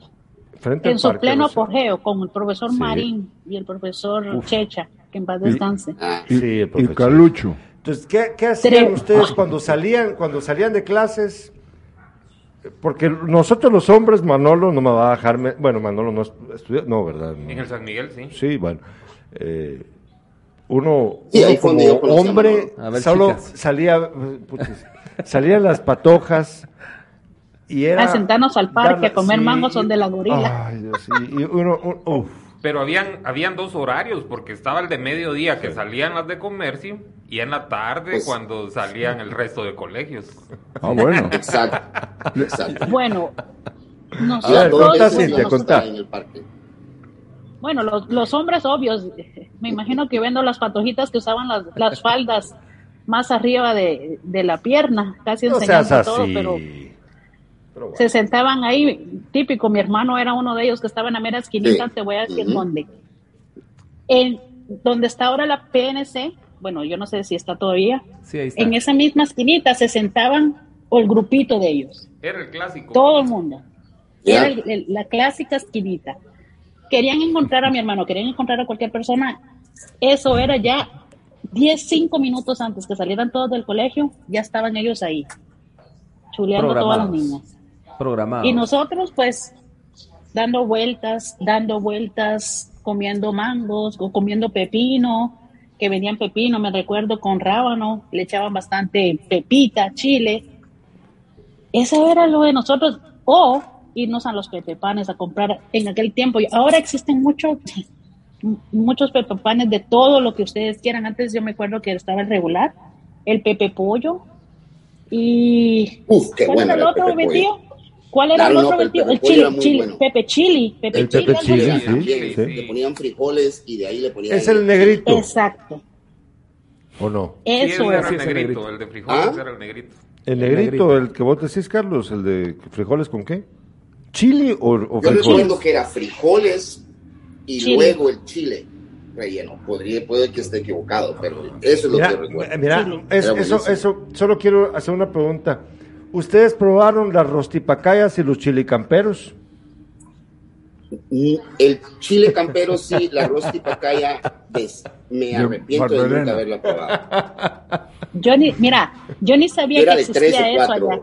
frente En al su parque, pleno apogeo con el profesor Sí. Marín y el profesor Uf. Checha, que en paz Y- descanse. Ah, Y, Sí, el y. Calucho. Entonces, ¿qué, qué hacían Tre- ustedes cuando salían, cuando salían de clases? Porque nosotros los hombres, Manolo no me va a dejarme, bueno, Manolo no estudió, no, ¿verdad? No. En el San Miguel, sí. Sí, bueno. eh, uno, Sí, uno ahí fue donde como hombre ver, solo chicas. salía, eh, putis, salían las patojas y era A sentarnos al parque, a comer mangos donde la gorila. Ay, Dios, y, y uno, un- uf. Pero habían, habían dos horarios, porque estaba el de mediodía que salían las de comercio y en la tarde Pues- cuando salían el resto de colegios. Ah, bueno. exacto, exacto. Bueno, A ver, nosotros, contá. En el parque. bueno, los, los hombres obvios, me imagino que viendo las patojitas que usaban las, las faldas más arriba de, de la pierna, casi No seas enseñando todo, pero Pero bueno. se sentaban ahí, típico, mi hermano era uno de ellos que estaba en la mera esquinita, Sí. te voy a decir Ujú. dónde. En donde está ahora la PNC, bueno, yo no sé si está todavía, Sí, ahí está. en esa misma esquinita se sentaban o el grupito de ellos, Era el clásico. todo el mundo. Era el- el- la clásica esquinita. Querían encontrar a mi hermano, querían encontrar a cualquier persona. Eso era ya 10, 5 minutos antes que salieran todos del colegio, ya estaban ellos ahí, chuleando a todas las niñas. Programado. Y nosotros, pues, dando vueltas, dando vueltas, comiendo mangos o comiendo pepino, que venían pepino, me recuerdo, con rábano, le echaban bastante pepita, chile. Eso era lo de nosotros. O irnos a los pepepanes a comprar en aquel tiempo. Y Ahora existen muchos muchos pepepanes de todo lo que ustedes quieran. Antes yo me acuerdo que estaba el regular, el pepe pollo y Uf, qué ¿Cuál bueno era el otro? Pollo. ¿Cuál era Claro, el no, otro pero el chili, era chili, bueno. Pepe chili, Pepe El chili, Pepe chili, sí. También, sí. Le ponían frijoles y de ahí le ponían. Es el negrito, Exacto. ¿o no? Sí, Eso ese era el negrito, negrito. el de frijoles ¿Ah? era el negrito. El El negrito, negrito. el que vos decís, Carlos, el de frijoles con qué? ¿Chili o, o Yo frijoles? recuerdo que era frijoles y Chile. luego el chile relleno. Podría, puede que esté equivocado, pero eso es lo Mira, que recuerdo. mira, es- eso, eso, solo quiero hacer una pregunta. ¿Ustedes probaron las rostipacayas y los chilicamperos? Mm, El chile campero sí, la rostipacaya, des- me arrepiento de nunca haberla probado. Yo ni, mira, yo ni sabía Era que existía eso allá.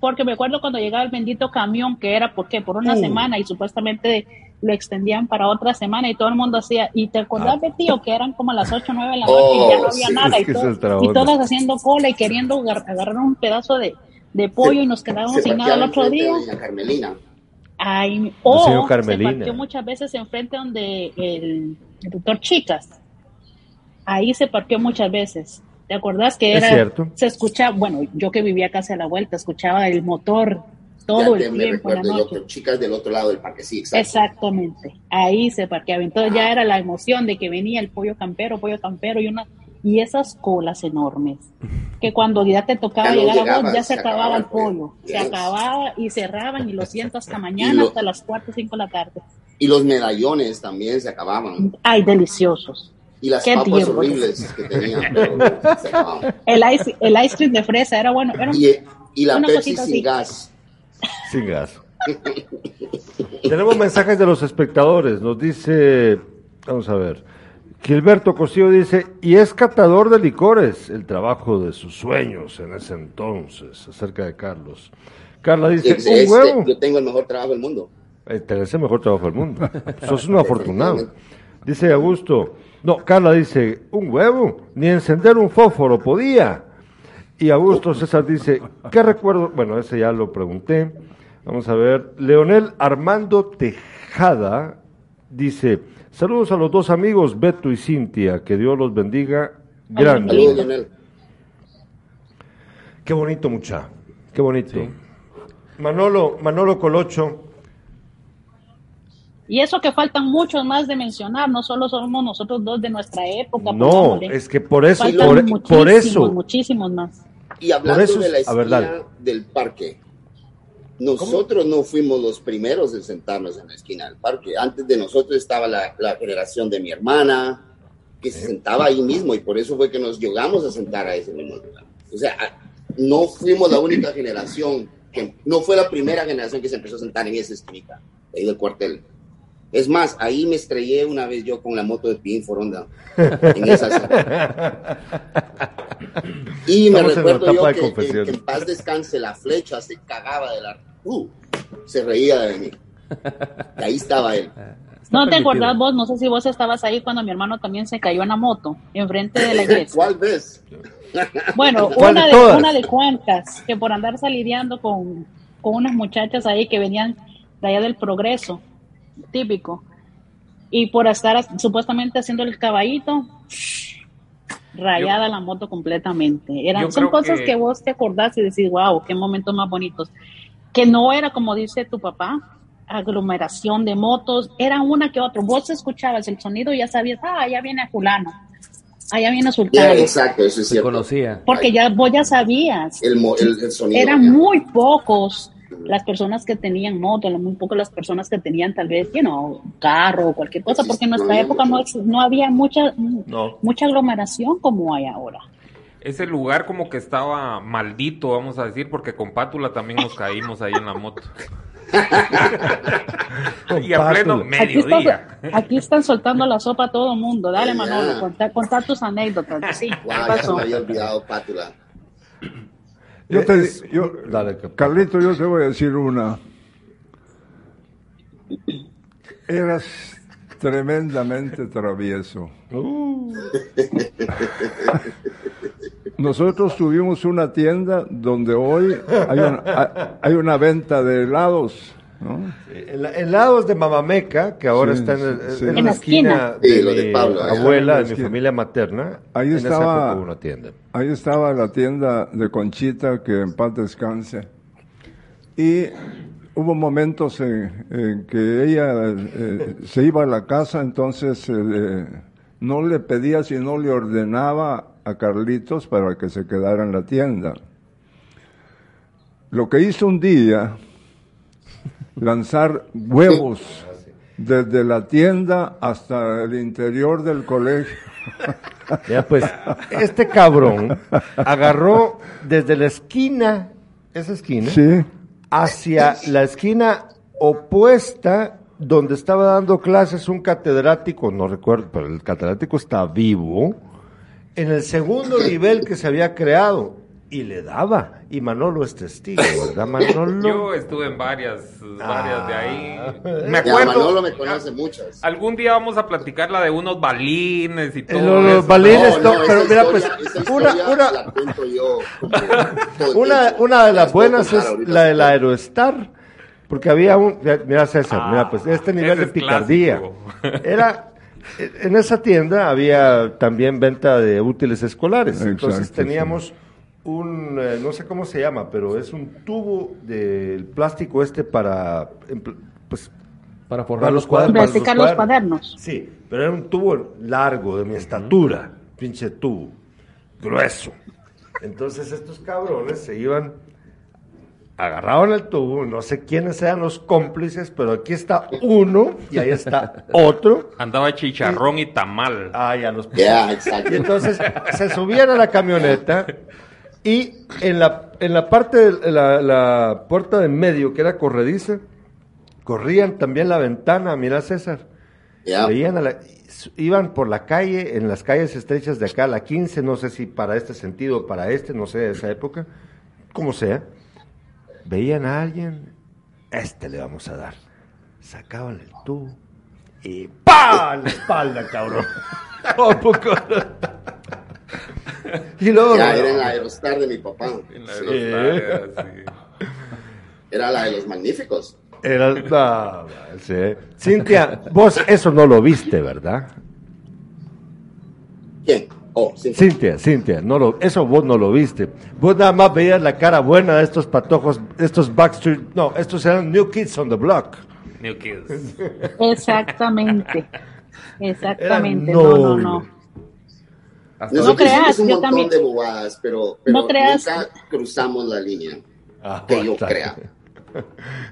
Porque me acuerdo cuando llegaba el bendito camión, que era, ¿por qué? Por una Uh. semana y supuestamente lo extendían para otra semana y todo el mundo hacía, y te acordás de tío que eran como las 8 o 9 de la noche Oh, y ya no había sí, nada y, todas haciendo cola y queriendo agar- agarrar un pedazo de, de pollo y nos quedábamos Se sin nada el otro día. de Carmelina. Ay, o se Carmelina. partió muchas veces enfrente donde el, el doctor Chicas. Ahí se partió muchas veces. ¿Te acordás que Es era? cierto. Se escuchaba, bueno, yo que vivía casi a la vuelta, escuchaba el motor todo Ya el me tiempo la recuerdo noche. chicas del otro lado del parque, sí, exacto. Exactamente, ahí se parqueaba. Entonces ya era la emoción de que venía el pollo campero, pollo campero y una y esas colas enormes. Que cuando ya te tocaba Ya no llegar a llegaba, vos, ya se se acababa el acababa el pollo. pollo. Se Yes. acababa y cerraban y lo siento hasta mañana, lo- hasta las 4 o 5 de la tarde. Y los medallones también se acababan. Ay, deliciosos. Y las Qué papas tiempo. horribles que tenían. pero se acababan. El ice, el ice cream de fresa era bueno. Era Y, y la Pepsi sin así. gas. Sin gas. Tenemos mensajes de los espectadores. Nos dice, vamos a ver, Gilberto Cosío dice, y es catador de licores, el trabajo de sus sueños en ese entonces, acerca de Carlos. Carla dice, un este, huevo. yo tengo el mejor trabajo del mundo. Eh, Tenés el mejor trabajo del mundo. Sos un afortunado. Dice Augusto. No, Carla dice, un huevo, ni encender un fósforo podía. Y Augusto César dice, ¿qué recuerdo? Bueno, ese ya lo pregunté. Vamos a ver. Leonel Armando Tejada dice, saludos a los dos amigos, Beto y Cintia, que Dios los bendiga. Grande. Saludos, Leonel. Qué bonito, mucha. Qué bonito. Manolo, Manolo Colocho. Y eso que faltan muchos más de mencionar, no solo somos nosotros dos de nuestra época. No, pongámosle. es que por eso, Faltan por, muchísimos, por eso, muchísimos más. Y hablando eso de la esquina dale. del parque, nosotros no fuimos los primeros en sentarnos en la esquina del parque. Antes de nosotros estaba la, la generación de mi hermana, que se sentaba ahí mismo y por eso fue que nos llegamos a sentar a ese mismo lugar. O sea, no fuimos la única generación, que no fue la primera generación que se empezó a sentar en esa esquinita, ahí del cuartel. Es más, ahí me estrellé una vez yo con la moto de Pin Foronda. En esa Y me Estamos recuerdo yo que, que- que en paz descanse la flecha, se cagaba de la... Uh, se reía de mí. Y ahí estaba él. No te acordás vos, no sé si vos estabas ahí cuando mi hermano también se cayó en la moto, enfrente de la iglesia. ¿Cuál vez? Bueno, ¿Cuál una de todas? una de cuantas, que por andar salideando con, con unas muchachas ahí que venían de allá del progreso, típico, y por estar supuestamente haciendo el caballito, rayada la moto completamente. Eran, son cosas que- que... vos te acordás y decís, wow, qué momentos más bonitos. Que no era como dice tu papá, aglomeración de motos, era una que otra. Vos escuchabas el sonido y ya sabías, ah, allá viene a fulano, allá viene a Ya, sultano. exacto, eso es Se cierto. conocía. Porque Ay. ya vos ya sabías. El, el, el sonido. Eran ya. muy pocos las personas que tenían moto, muy pocas las personas que tenían tal vez, you know, carro o cualquier cosa, porque en nuestra época no, mucho. ex- no había mucha, No. mucha aglomeración como hay ahora. Ese lugar como que estaba maldito, vamos a decir, porque con Pátula también nos caímos ahí en la moto. y a pleno Pátula. Aquí, estás- mediodía. aquí están soltando la sopa a todo mundo. Dale, Ya. Manolo, contá, contá tus anécdotas. Sí, ¿qué Guau, ya se me había olvidado Pátula. Yo te, Es- yo, Dale, capitán. Carlito, yo te voy a decir una. Eras tremendamente travieso. Uh, Nosotros tuvimos una tienda donde hoy hay una, hay- hay una venta de helados. ¿no? el, helados de Mamameca, que ahora Sí, está en, el- sí. en En la esquina esquina. de, Sí, lo de mi Pablo, ahí. abuela, de mi esquina. familia materna. Ahí en esa estaba- una tienda. Ahí estaba la tienda de Conchita, que en paz descanse. Y hubo momentos en, en que ella eh, se iba a la casa, entonces eh, no le pedía, sino le ordenaba a Carlitos para que se quedara en la tienda. Lo que hizo un día, lanzar huevos desde la tienda hasta el interior del colegio. Ya pues, este cabrón agarró desde la esquina, esa esquina, Sí, hacia la esquina opuesta donde estaba dando clases un catedrático, no recuerdo, pero el catedrático está vivo, en el segundo nivel que se había creado y le daba. Y Manolo es testigo, ¿verdad, Manolo? Yo estuve en varias, varias de ahí. Ah. Me Ya, acuerdo. Manolo me conoce muchas. Algún día vamos a platicar la de unos balines y Eh, todo. los- los eso. balines, no, pero mira, pues, historia- una- una- la cuento yo como todo el Una, de La las buenas es la del. Aerostar, porque había un, mira César, Ah, mira pues este nivel de picardía. clásico. Era, en esa tienda había también venta de útiles escolares, entonces teníamos un, eh, no sé cómo se llama, pero es un tubo del plástico este para, pues, Para forrar para los cuadros. Practicar los cuadernos. Sí, pero era un tubo largo, de mi estatura, pinche tubo, grueso. Entonces estos cabrones se iban, agarraban el tubo, no sé quiénes eran los cómplices, pero aquí está uno y ahí está otro. Andaba chicharrón y tamal. Ah, ya los Ya, exacto. y entonces se subían a la camioneta y en la, en la parte de la, la puerta de en medio, que era corrediza, corrían también la ventana, mira César. Veían a la- iban por la calle, en las calles estrechas de acá, la 15, no sé si para este sentido o para este, no sé, de esa época, como sea. Veían a alguien, este le vamos a dar. Sacaban el tubo y ¡pa! La espalda, cabrón. ¿A poco? Y luego. Ya, era en la Aerostar de mi papá. En la Sí, aerostaria, sí. Era la de los magníficos. Era, no, sí. Cintia, vos eso no lo viste, ¿verdad? ¿Quién? Oh. Cintia, Cintia, no lo, eso vos no lo viste. Vos nada más veías la cara buena de estos patojos, estos Backstreet, no, estos eran New Kids on the Block. New Kids. Exactamente. Exactamente. Eran No, no, no. Hasta Nosotros creas, un yo montón también- de bobadas, pero, pero No creas. nunca cruzamos la línea. Ah, que yo crea.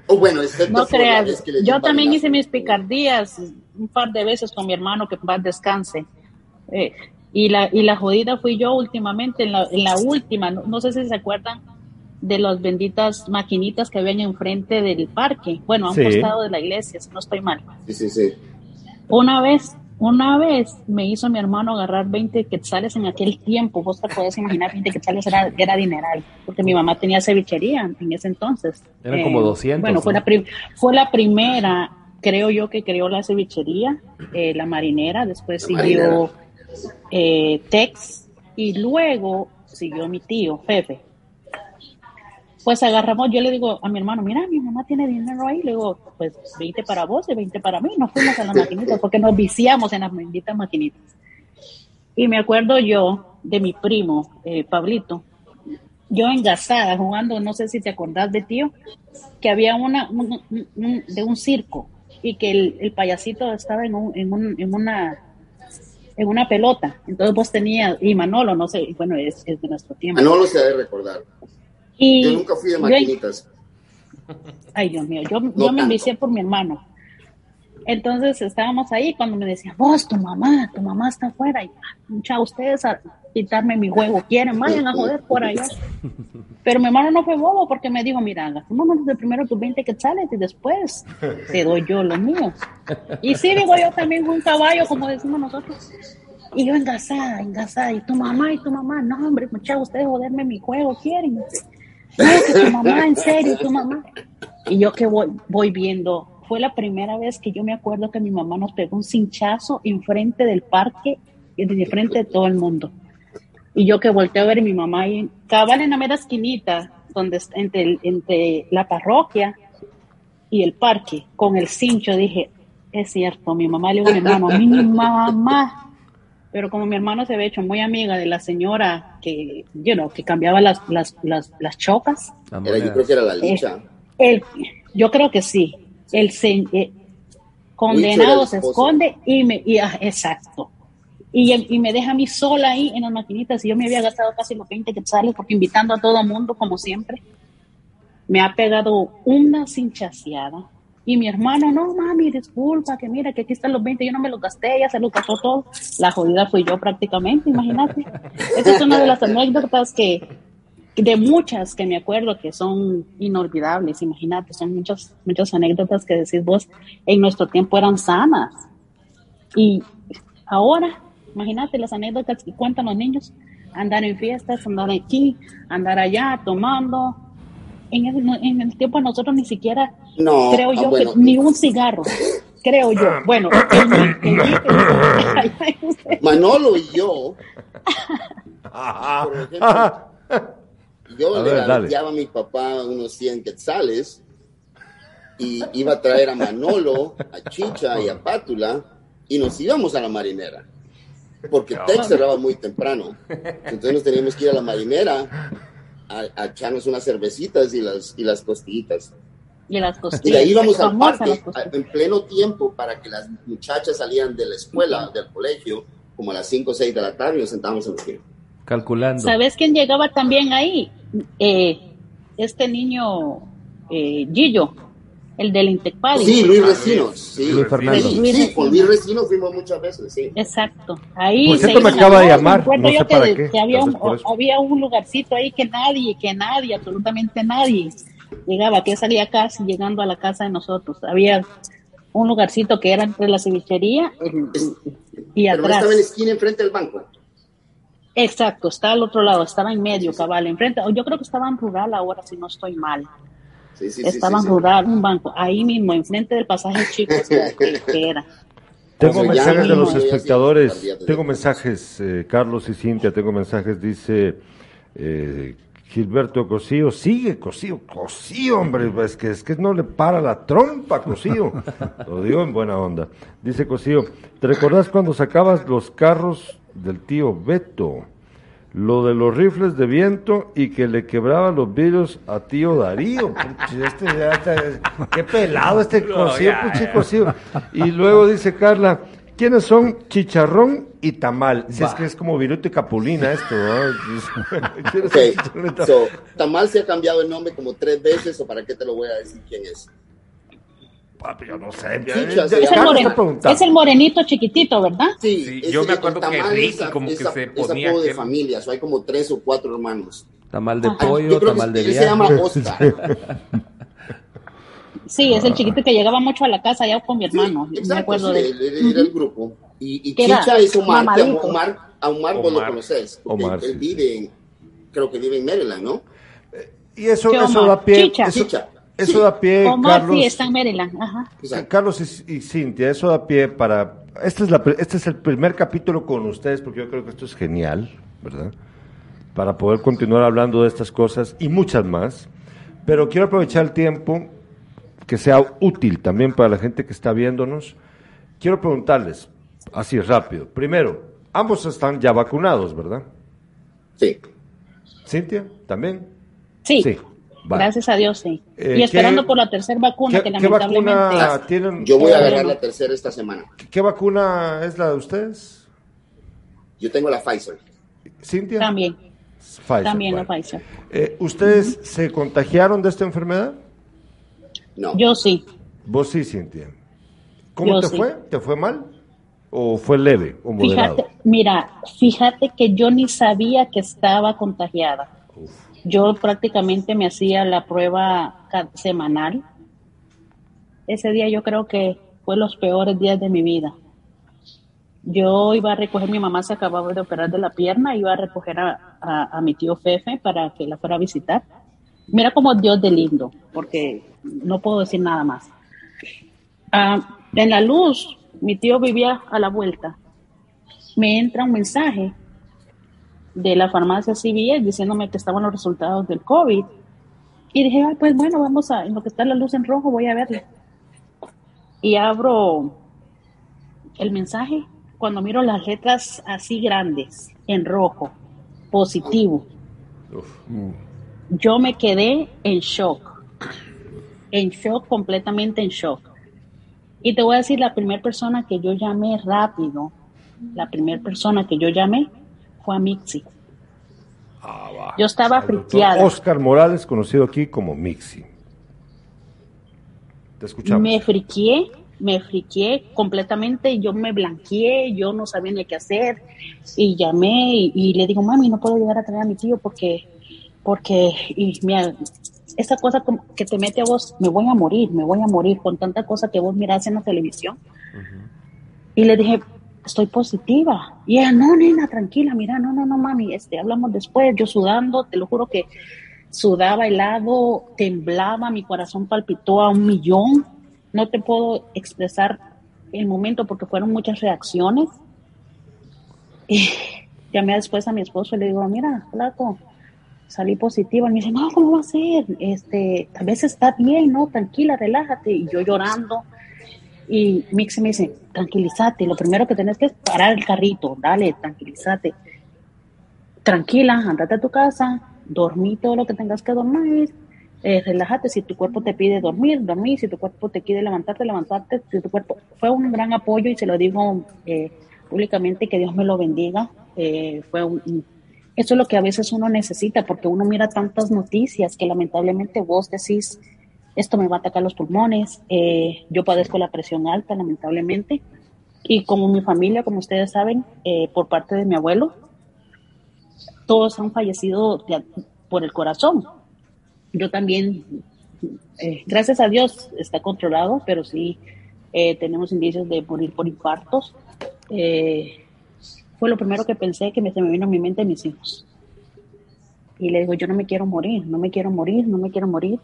O bueno, excepto No creas. que Yo también hice mis picardías un par de veces con mi hermano que paz descanse. Eh, y la y la jodida fui yo últimamente en la, en la última. No, no sé si se acuerdan de las benditas maquinitas que habían enfrente del parque. Bueno, a un Sí. costado de la iglesia, si no estoy mal. Sí, sí, sí. Una vez, una vez me hizo mi hermano agarrar 20 quetzales en aquel tiempo. Vos te podés imaginar, 20 quetzales era, era dineral, porque mi mamá tenía cevichería en ese entonces. Eh, Eran como 200, Bueno, fue, la fue la primera, creo yo, que creó la cevichería, eh, la marinera, después La siguió eh, Tex y luego siguió mi tío, Fefe. Pues agarramos, yo le digo a mi hermano, mira, mi mamá tiene dinero ahí, le digo, pues 20 para vos y 20 para mí, nos fuimos a las maquinitas porque nos viciamos en las benditas maquinitas. Y me acuerdo yo de mi primo, eh, Pablito, yo engasada jugando, no sé si te acordás de tío, que había una, un- de un circo y que el, payasito estaba en, en, en una en una pelota. Entonces vos tenías, y Manolo, no sé, bueno, es, es de nuestro tiempo. Manolo se ha de recordar. Y Yo nunca fui de yo- maquinitas. Ay, Dios mío, yo, yo me envicié por mi hermano. Entonces estábamos ahí cuando me decían, vos, tu mamá, tu mamá está afuera. Y mucha ustedes a quitarme mi juego, quieren, vayan a joder por allá. Pero mi hermano no fue bobo porque me dijo, mira, gastémonos de primero tus 20 quetzales y después te doy yo los míos. Y sí, digo yo también un caballo, como decimos nosotros. Y yo engasada, engasada. Y tu mamá, y tu mamá, no, hombre, muchachos, ustedes joderme mi juego, quieren. No, que tu mamá, en serio, tu mamá. Y yo que voy, voy viendo, fue la primera vez que yo me acuerdo que mi mamá nos pegó un cinchazo enfrente del parque y de frente de todo el mundo. Y yo que volteé a ver a mi mamá ahí, cabal en la mera esquinita, donde, entre, entre la parroquia y el parque, con el cincho, dije, es cierto, mi mamá le mi hermano, mi mamá. Pero como mi hermano se había hecho muy amiga de la señora que, you know, que cambiaba las, las, las, las chocas, La Era, yo creo que era la licha. el, yo creo que sí. El se- eh, condenado se esconde y me, y, ah, exacto. Y, y me deja a mí sola ahí en las maquinitas. Y yo me había gastado casi los 20 quetzales porque invitando a todo mundo, como siempre, me ha pegado una cinchaseada. Y mi hermano, no mami, disculpa, que mira, que aquí están los 20, yo no me los gasté, ya se los gastó todo. La jodida fui yo prácticamente, imagínate. Esa es una de las anécdotas que, de muchas que me acuerdo que son inolvidables, imagínate, son muchas, muchas anécdotas que decís vos en nuestro tiempo eran sanas. Y ahora, imagínate las anécdotas que cuentan los niños, andar en fiestas, andar aquí, andar allá, tomando. En el, en el tiempo de nosotros ni siquiera, No, creo ah, yo, bueno. que ni un cigarro, creo yo. Bueno, el, el- Manolo y yo, por ejemplo, yo A le garanteaba a mi papá unos 100 quetzales y iba a traer a Manolo, a Chicha y a Pátula y nos íbamos a la marinera. porque Tex cerraba muy temprano. Entonces nos teníamos que ir a la marinera a, a echarnos unas cervecitas y las, y las costillitas. Y las Y costillas. ahí íbamos al parque a- en pleno tiempo para que las muchachas salían de la escuela, del colegio, como a las 5 o 6 de la tarde y nos sentábamos en la esquina. Calculando. ¿Sabes quién llegaba también ahí? Eh, este niño, eh, Gillo, el del Intecpadi. Sí, Luis Recinos. Sí, Luis Fernando. Sí, Luis sí, con Recinos. Luis Recinos fuimos muchas veces, sí. Exacto. Ahí Por se cierto, me hizo acaba de llamar, no yo sé que, para qué, que había, un, eso. había un lugarcito ahí que nadie, que nadie, absolutamente nadie llegaba, que salía casi llegando a la casa de nosotros. Había un lugarcito que era entre la cevichería Es- y Pero atrás. estaba en la esquina enfrente del banco. Exacto, estaba al otro lado, estaba en medio, cabal, enfrente. Yo creo que estaba en rural ahora, si no estoy mal. Sí, sí, rural, un banco, ahí mismo, enfrente del pasaje chico que, que- que era. Tengo mensajes de los espectadores. Tengo mensajes, eh, Carlos y Cintia, tengo mensajes, dice eh, Gilberto Cosío, sigue Cosío, Cosío, hombre, es que, es que no le para la trompa, Cosío. Lo digo en buena onda. Dice Cosío, ¿te recordás cuando sacabas los carros del tío Beto? Lo de los rifles de viento y que le quebraba los vidrios a tío Darío. Este ya está- qué pelado este ya. Cosío. Y luego dice Carla, ¿quiénes son chicharrón y tamal? Si es que es como viruto y capulina esto, Tamal se ha cambiado el nombre como tres veces, o para qué te lo voy a decir quién es. Papi, yo no sé. ya- Chicha, ya- Es el, moreno- es el morenito chiquitito, ¿verdad? Sí, Sí, ese- yo me acuerdo que Ricky es- como que es- se es ponía apodo de aquel- familia, so, hay como tres o cuatro hermanos. Tamal de Ajá. Pollo, tamal que de él se llama viaje. Oscar. Sí, es el chiquito que llegaba mucho a la casa allá con mi hermano. Sí, me exacto, acuerdo sí, de él- él era el grupo. Y, y Que Chicha es Omar, que a mamadito. Omar, a Omar vos lo Omar. conoces. Omar, él sí. vive en, creo que vive en Maryland, ¿no? Y eso, ¿Qué, eso Omar? da pie. Chicha. Eso, Chicha. Eso Sí. da pie, Omar, Carlos. sí, está en Maryland. Ajá. Exacto. Carlos y, y Cintia, eso da pie para... Este es, la, este es el primer capítulo con ustedes porque yo creo que esto es genial, ¿verdad? Para poder continuar hablando de estas cosas y muchas más. Pero quiero aprovechar el tiempo que sea útil también para la gente que está viéndonos. Quiero preguntarles, así rápido. Primero, ambos están ya vacunados, ¿verdad? Sí. Cintia, ¿también? Sí. Sí, vale. Gracias a Dios, sí. Eh, y esperando ¿qué- por la tercera vacuna, ¿Qué, que qué lamentablemente. vacuna tienen? Yo voy a agarrar la tercera esta semana. ¿Qué vacuna es la de ustedes? Yo tengo la Pfizer. Cintia. También, Pfizer, también la. Pfizer. Eh, ¿Ustedes se contagiaron de esta enfermedad? No. Yo sí. Vos sí, Cintia. ¿Cómo Yo te sí. fue? ¿Te fue mal? ¿O fue leve o moderado? Fíjate, mira, fíjate que yo ni sabía que estaba contagiada. Yo prácticamente me hacía la prueba semanal. Ese día yo creo que fue los peores días de mi vida. Yo iba a recoger, mi mamá se acababa de operar de la pierna, iba a recoger a, a- a mi tío Fefe para que la fuera a visitar. Mira como Dios de lindo, porque no puedo decir nada más. Ah, en la luz, mi tío vivía a la vuelta. Me entra un mensaje de la farmacia CVS diciéndome que estaban los resultados del COVID. Y dije, "Ah, pues bueno, vamos a, en lo que está la luz en rojo, voy a verla. Y abro el mensaje cuando miro las letras así grandes, en rojo, positivo. Yo me quedé en shock. En shock, completamente en shock. Y te voy a decir, la primera persona que yo llamé rápido, la primera persona que yo llamé fue a Mixi. Yo estaba Al doctor friqueada. Oscar Morales, conocido aquí como Mixi. Te escuchamos. Me friqué, me friqué completamente, yo me blanqueé, yo no sabía ni qué hacer y llamé y, y le digo, mami, no puedo llegar a traer a mi tío porque, porque, y mira, esa cosa que te mete a vos, me voy a morir, me voy a morir con tanta cosa que vos mirás en la televisión. Y le dije, estoy positiva. Y ella, no, nena, tranquila, mira, no, no, no, mami, este, hablamos después, yo sudando, te lo juro que sudaba helado, temblaba, mi corazón palpitó a un millón. No te puedo expresar el momento porque fueron muchas reacciones. Y llamé después a mi esposo y le digo, mira, flaco, salí positiva. Y me dice, no, ¿cómo va a ser? Este, tal vez está bien, ¿no? Tranquila, relájate. Y yo llorando. Y Mixi me dice, tranquilízate, lo primero que tenés que es parar el carrito, dale, tranquilízate. Tranquila, andate a tu casa, dormí todo lo que tengas que dormir, eh, relájate, si tu cuerpo te pide dormir, dormir, si tu cuerpo te pide levantarte, levantarte, si tu cuerpo... Fue un gran apoyo y se lo digo eh, públicamente, que Dios me lo bendiga. Eh, fue un, eso es lo que a veces uno necesita, porque uno mira tantas noticias que lamentablemente vos decís, esto me va a atacar los pulmones, eh, yo padezco la presión alta, lamentablemente, y como mi familia, como ustedes saben, eh, por parte de mi abuelo, todos han fallecido por el corazón. Yo también, eh, gracias a Dios, está controlado, pero sí tenemos indicios de morir por infartos. fue lo primero que pensé que se me vino a mi mente mis hijos. Y le digo, yo no me quiero morir, no me quiero morir, no me quiero morir.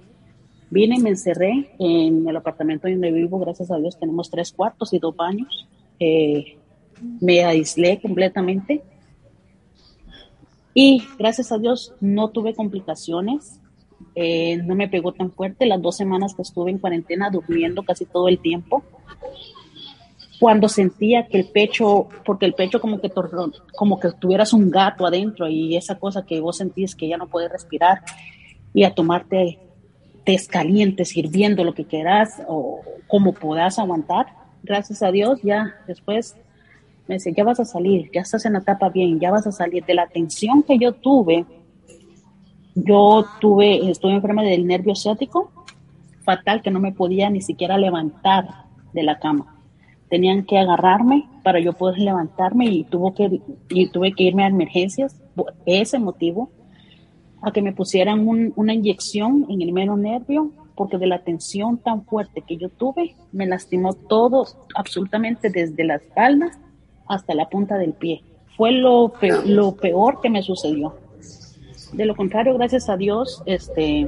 Vine y me encerré en el apartamento donde vivo, gracias a Dios tenemos tres cuartos y dos baños. Eh, me aislé completamente y gracias a Dios no tuve complicaciones, eh, no me pegó tan fuerte las dos semanas que estuve en cuarentena durmiendo casi todo el tiempo. Cuando sentía que el pecho, porque el pecho como que, como que tuvieras un gato adentro y esa cosa que vos sentís que ya no puedes respirar y a tomarte estés caliente, sirviendo lo que quieras o como puedas aguantar. Gracias a Dios, ya después me dice, ya vas a salir, ya estás en la etapa bien, ya vas a salir. De la tensión que yo tuve, yo tuve, estuve enferma del nervio ciático, fatal, que no me podía ni siquiera levantar de la cama. Tenían que agarrarme para yo poder levantarme y, tuvo que, y tuve que irme a emergencias por ese motivo a que me pusieran una inyección en el mero nervio, porque de la tensión tan fuerte que yo tuve, me lastimó todo, absolutamente desde la espalda hasta la punta del pie. Fue lo peor, lo peor que me sucedió. De lo contrario, gracias a Dios, este,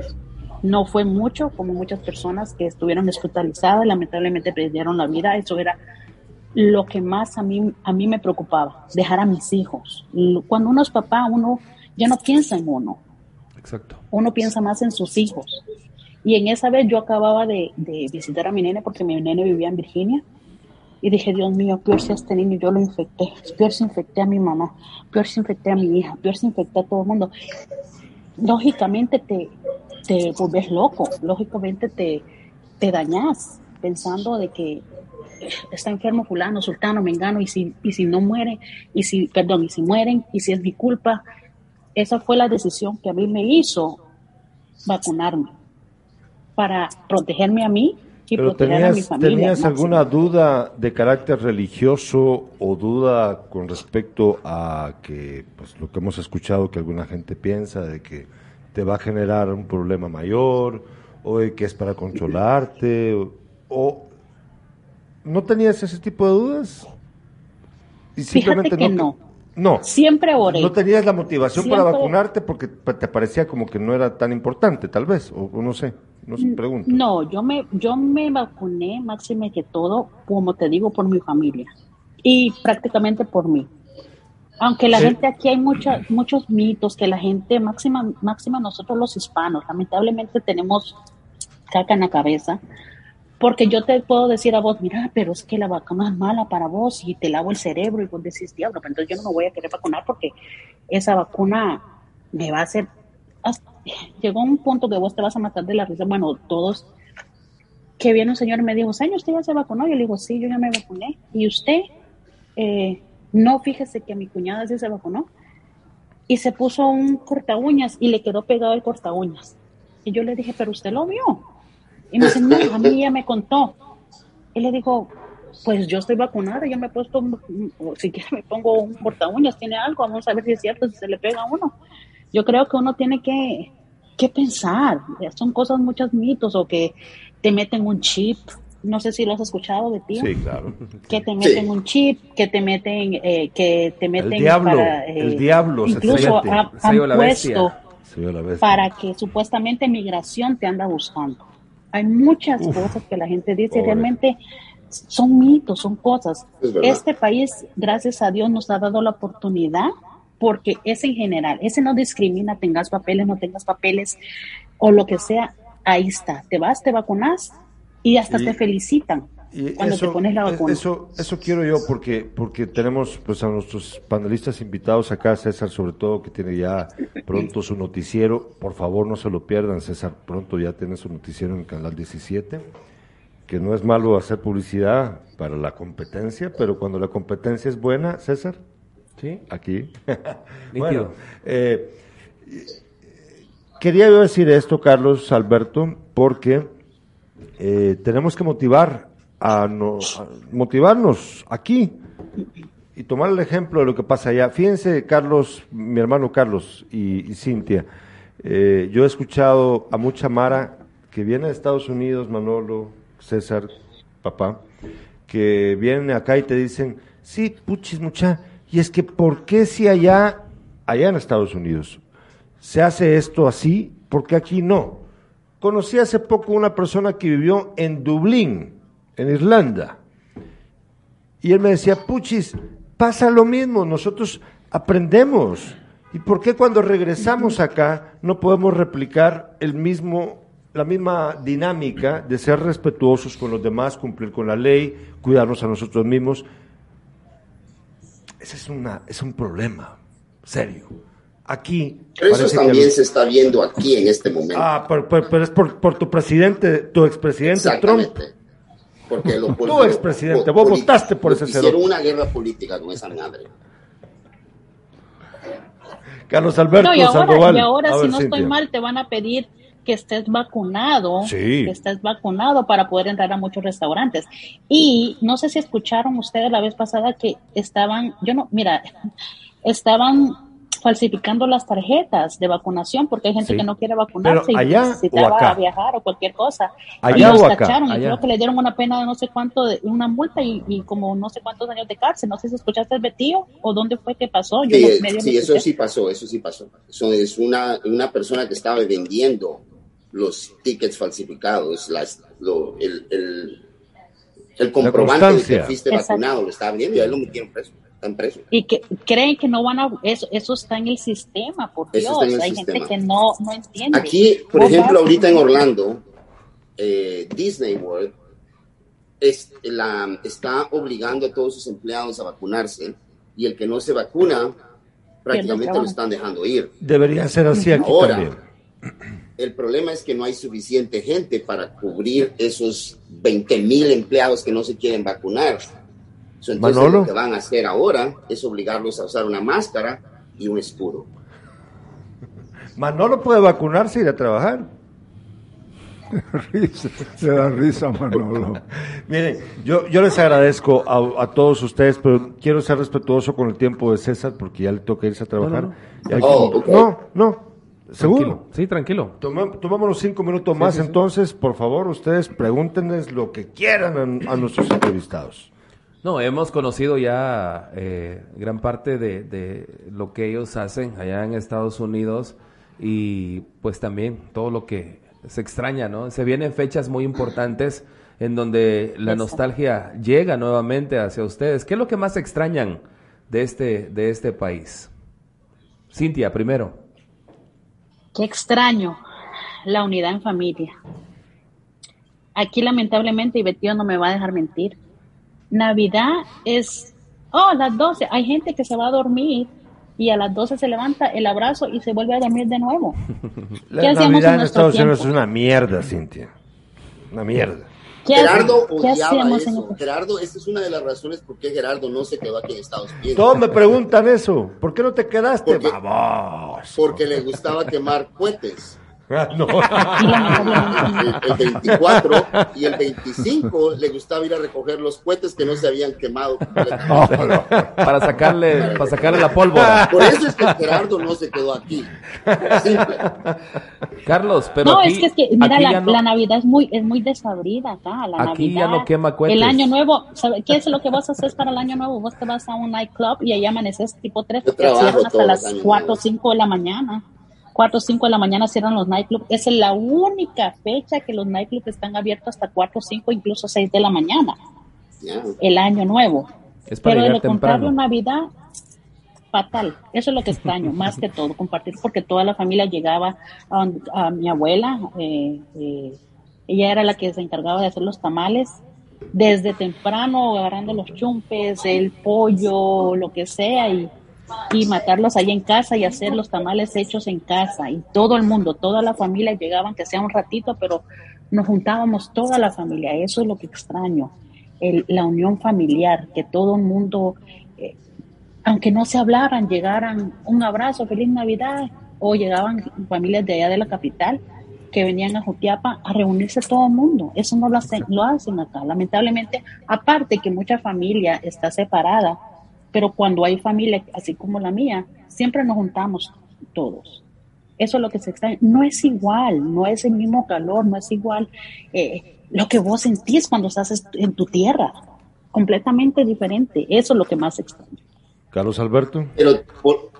no fue mucho, como muchas personas que estuvieron hospitalizadas, lamentablemente perdieron la vida. Eso era lo que más a mí, a mí me preocupaba, dejar a mis hijos. Cuando uno es papá, uno ya no piensa en uno, Uno piensa más en sus hijos. Y en esa vez yo acababa de, visitar a mi nene porque mi nene vivía en Virginia. Y dije, Dios mío, peor si a este niño yo lo infecté, peor si infecté a mi mamá, peor si infecté a mi hija, peor si infecté a todo el mundo. Lógicamente te, te volves loco, lógicamente te, te dañas pensando de que está enfermo fulano, sultano, mengano, y si, y si no muere, y si, perdón, y si mueren, y si es mi culpa, esa fue la decisión que a mí me hizo vacunarme para protegerme a mí y proteger a mi familia. ¿Tenías alguna duda de carácter religioso o duda con respecto a que, pues lo que hemos escuchado que alguna gente piensa de que te va a generar un problema mayor o de que es para controlarte o, no tenías ese tipo de dudas? Y simplemente Fíjate que no no. Siempre oré. No tenías la motivación para vacunarte porque te parecía como que no era tan importante, tal vez, o, no sé, no sé, pregunto. No, yo me, yo me vacuné, máxime que todo, como te digo, por mi familia y prácticamente por mí. Aunque la gente aquí hay muchos muchos mitos que la gente, máxima, máxima nosotros los hispanos, lamentablemente tenemos caca en la cabeza porque yo te puedo decir a vos, mira, pero es que la vacuna es mala para vos y te lavo el cerebro y vos decís, diablo, pero entonces yo no me voy a querer vacunar porque esa vacuna me va a hacer... Llegó un punto que vos te vas a matar de la risa. Bueno, todos... Que viene un señor y me dijo, señor, ¿usted ya se vacunó? Yo le digo, sí, yo ya me vacuné. ¿Y usted? Eh, no, fíjese que mi cuñada sí se vacunó. Y se puso un corta uñas y le quedó pegado el corta uñas. Y yo le dije, pero usted lo vio. Y me dice, no, a mí ya me contó. Y le dijo, pues yo estoy vacunada, ya me he puesto, si quiere me pongo un porta uñas, tiene algo, vamos a ver si es cierto, si se le pega a uno. Yo creo que uno tiene que, que pensar, son cosas muchos mitos, o que te meten un chip, no sé si lo has escuchado de ti. Sí, claro. Que te meten un chip, que te meten, eh, que te meten el diablo, para, eh, el diablo, incluso ha, han puesto para que supuestamente migración te anda buscando. Hay muchas cosas que la gente dice, realmente son mitos, son cosas. Este país, gracias a Dios, nos ha dado la oportunidad porque es en general, ese no discrimina, tengas papeles, no tengas papeles o lo que sea, ahí está, te vas, te vacunas y hasta te felicitan. Y cuando te pones la vacuna. Eso, eso quiero yo porque, porque tenemos pues a nuestros panelistas invitados acá, César sobre todo, que tiene ya pronto su noticiero. Por favor, no se lo pierdan, César. Pronto ya tiene su noticiero en el Canal 17, que no es malo hacer publicidad para la competencia, pero cuando la competencia es buena, César, Sí. aquí. Bueno, eh, quería yo decir esto, Carlos Alberto, porque eh, tenemos que motivar a, no- motivarnos aquí y tomar el ejemplo de lo que pasa allá. Fíjense, Carlos, mi hermano Carlos y, y Cintia, eh, yo he escuchado a mucha Mara que viene de Estados Unidos, Manolo, César, papá, que vienen acá y te dicen, sí, puchis, mucha, y es que ¿por qué si allá, allá en Estados Unidos, se hace esto así, porque aquí no? Conocí hace poco una persona que vivió en Dublín, en Irlanda, y él me decía, puchis, pasa lo mismo, nosotros aprendemos. ¿Y por qué cuando regresamos acá no podemos replicar el mismo, la misma dinámica de ser respetuosos con los demás, cumplir con la ley, cuidarnos a nosotros mismos? Ese es, una, es un problema serio. Aquí. Pero eso que también los- se está viendo aquí en este momento. Ah, pero, pero- pero es por, por tu presidente, tu expresidente Trump. Porque lo, Tú, expresidente, vos votaste por ese Hicieron cerote. una guerra política con esa madre. Carlos Alberto No, y ahora, Sandoval. y ahora A si ver, no Cintia. estoy mal, te van a pedir que estés vacunado, Sí. que estés vacunado para poder entrar a muchos restaurantes. Y no sé si escucharon ustedes la vez pasada que estaban, yo no, mira, estaban falsificando las tarjetas de vacunación porque hay gente Sí. que no quiere vacunarse Pero y necesitaba o acá. viajar o cualquier cosa. Allá y los o acá, cacharon y allá. creo que le dieron una pena de no sé cuánto, de, una multa y, y como no sé cuántos años de cárcel. No sé si escuchaste el Betío o dónde fue que pasó. Yo Sí, no- medio sí, eso sí pasó, eso sí pasó. Eso es una, una persona que estaba vendiendo los tickets falsificados, las, lo- el, el, el comprobante de que fuiste Exacto. vacunado, lo estaba vendiendo y a él lo metieron preso, están y que creen que no van a eso eso está en el sistema por Eso Dios está en el hay sistema. gente que no no entiende Aquí, por ejemplo, vas- ahorita en Orlando, eh, Disney World es la, está obligando a todos sus empleados a vacunarse y el que no se vacuna prácticamente lo están dejando ir. Debería ser así aquí Ahora, también. el problema es que no hay suficiente gente para cubrir esos 20 mil empleados que no se quieren vacunar. Entonces, Manolo. lo que van a hacer ahora es obligarlos a usar una máscara y un escudo. Manolo puede vacunarse y ir a trabajar. Risa, le da risa, Manolo. Miren, yo, yo les agradezco a, a todos ustedes, pero quiero ser respetuoso con el tiempo de César porque ya le toca irse a trabajar. no. Oh, no, no, seguro. Tranquilo. Sí, tranquilo. Tomámonos cinco minutos más, sí, sí. entonces, por favor, ustedes pregúntenles lo que quieran a, a nuestros entrevistados. No, hemos conocido ya eh, gran parte de, de lo que ellos hacen allá en Estados Unidos y pues también todo lo que se extraña, ¿no? Se vienen fechas muy importantes en donde la nostalgia llega nuevamente hacia ustedes. ¿Qué es lo que más extrañan de este, de este país? Cintia, primero. qué extraño la unidad en familia aquí lamentablemente y Betío no me va a dejar mentir Navidad es oh las 12 hay gente que se va a dormir y a las 12 se levanta el abrazo y se vuelve a dormir de nuevo La ¿Qué hacíamos en Navidad en Estados Unidos es una mierda, Cintia. Una mierda. ¿Qué, Gerardo qué odiaba en eso. Gerardo, esta es una de las razones por qué Gerardo no se quedó aquí en Estados Unidos. Todos me preguntan eso. ¿Por qué no te quedaste? Porque- Vamos. Porque le gustaba quemar cohetes. Ah, no. El, el 24 y el 25 le gustaba ir a recoger los cohetes que no se habían quemado. Para sacarle, para sacarle la pólvora. Por eso es que Gerardo no se quedó aquí. Simple. Carlos, pero no, aquí, es que, es que mira, la, ya no- la Navidad es muy, es muy desabrida acá. La Aquí ya Navidad, no quema cohetes. El año nuevo, ¿sabe ¿qué es lo que vos haces para el año nuevo? Vos te vas a un nightclub y ahí amaneces tipo 3 Yo porque trabajo hasta las los años 4 o nuevos. 5 de la mañana. 4 o 5 de la mañana cierran los nightclubs. Esa es la única fecha que los nightclubs están abiertos hasta 4 o 5, incluso 6 de la mañana. El año nuevo. Es para Pero de lo contrario, temprano. Navidad, fatal. Eso es lo que extraño, más que todo, compartir, porque toda la familia llegaba a, a mi abuela, eh, eh, ella era la que se encargaba de hacer los tamales desde temprano agarrando los chumpes, el pollo, lo que sea, y, y matarlos ahí en casa y hacer los tamales hechos en casa. Y todo el mundo, toda la familia llegaban, que sea un ratito, pero nos juntábamos toda la familia. Eso es lo que extraño, el, la unión familiar, que todo el mundo, eh, aunque no se hablaran, llegaran un abrazo, feliz Navidad, o llegaban familias de allá de la capital que venían a Jutiapa a reunirse todo el mundo. Eso no lo hacen, lo hacen acá. Lamentablemente, aparte que mucha familia está separada, pero cuando hay familia así como la mía, siempre nos juntamos todos. Eso es lo que se extraña. No es igual, no es el mismo calor, no es igual eh, lo que vos sentís cuando estás en tu tierra. Completamente diferente. Eso es lo que más extraña. Carlos Alberto. Pero por-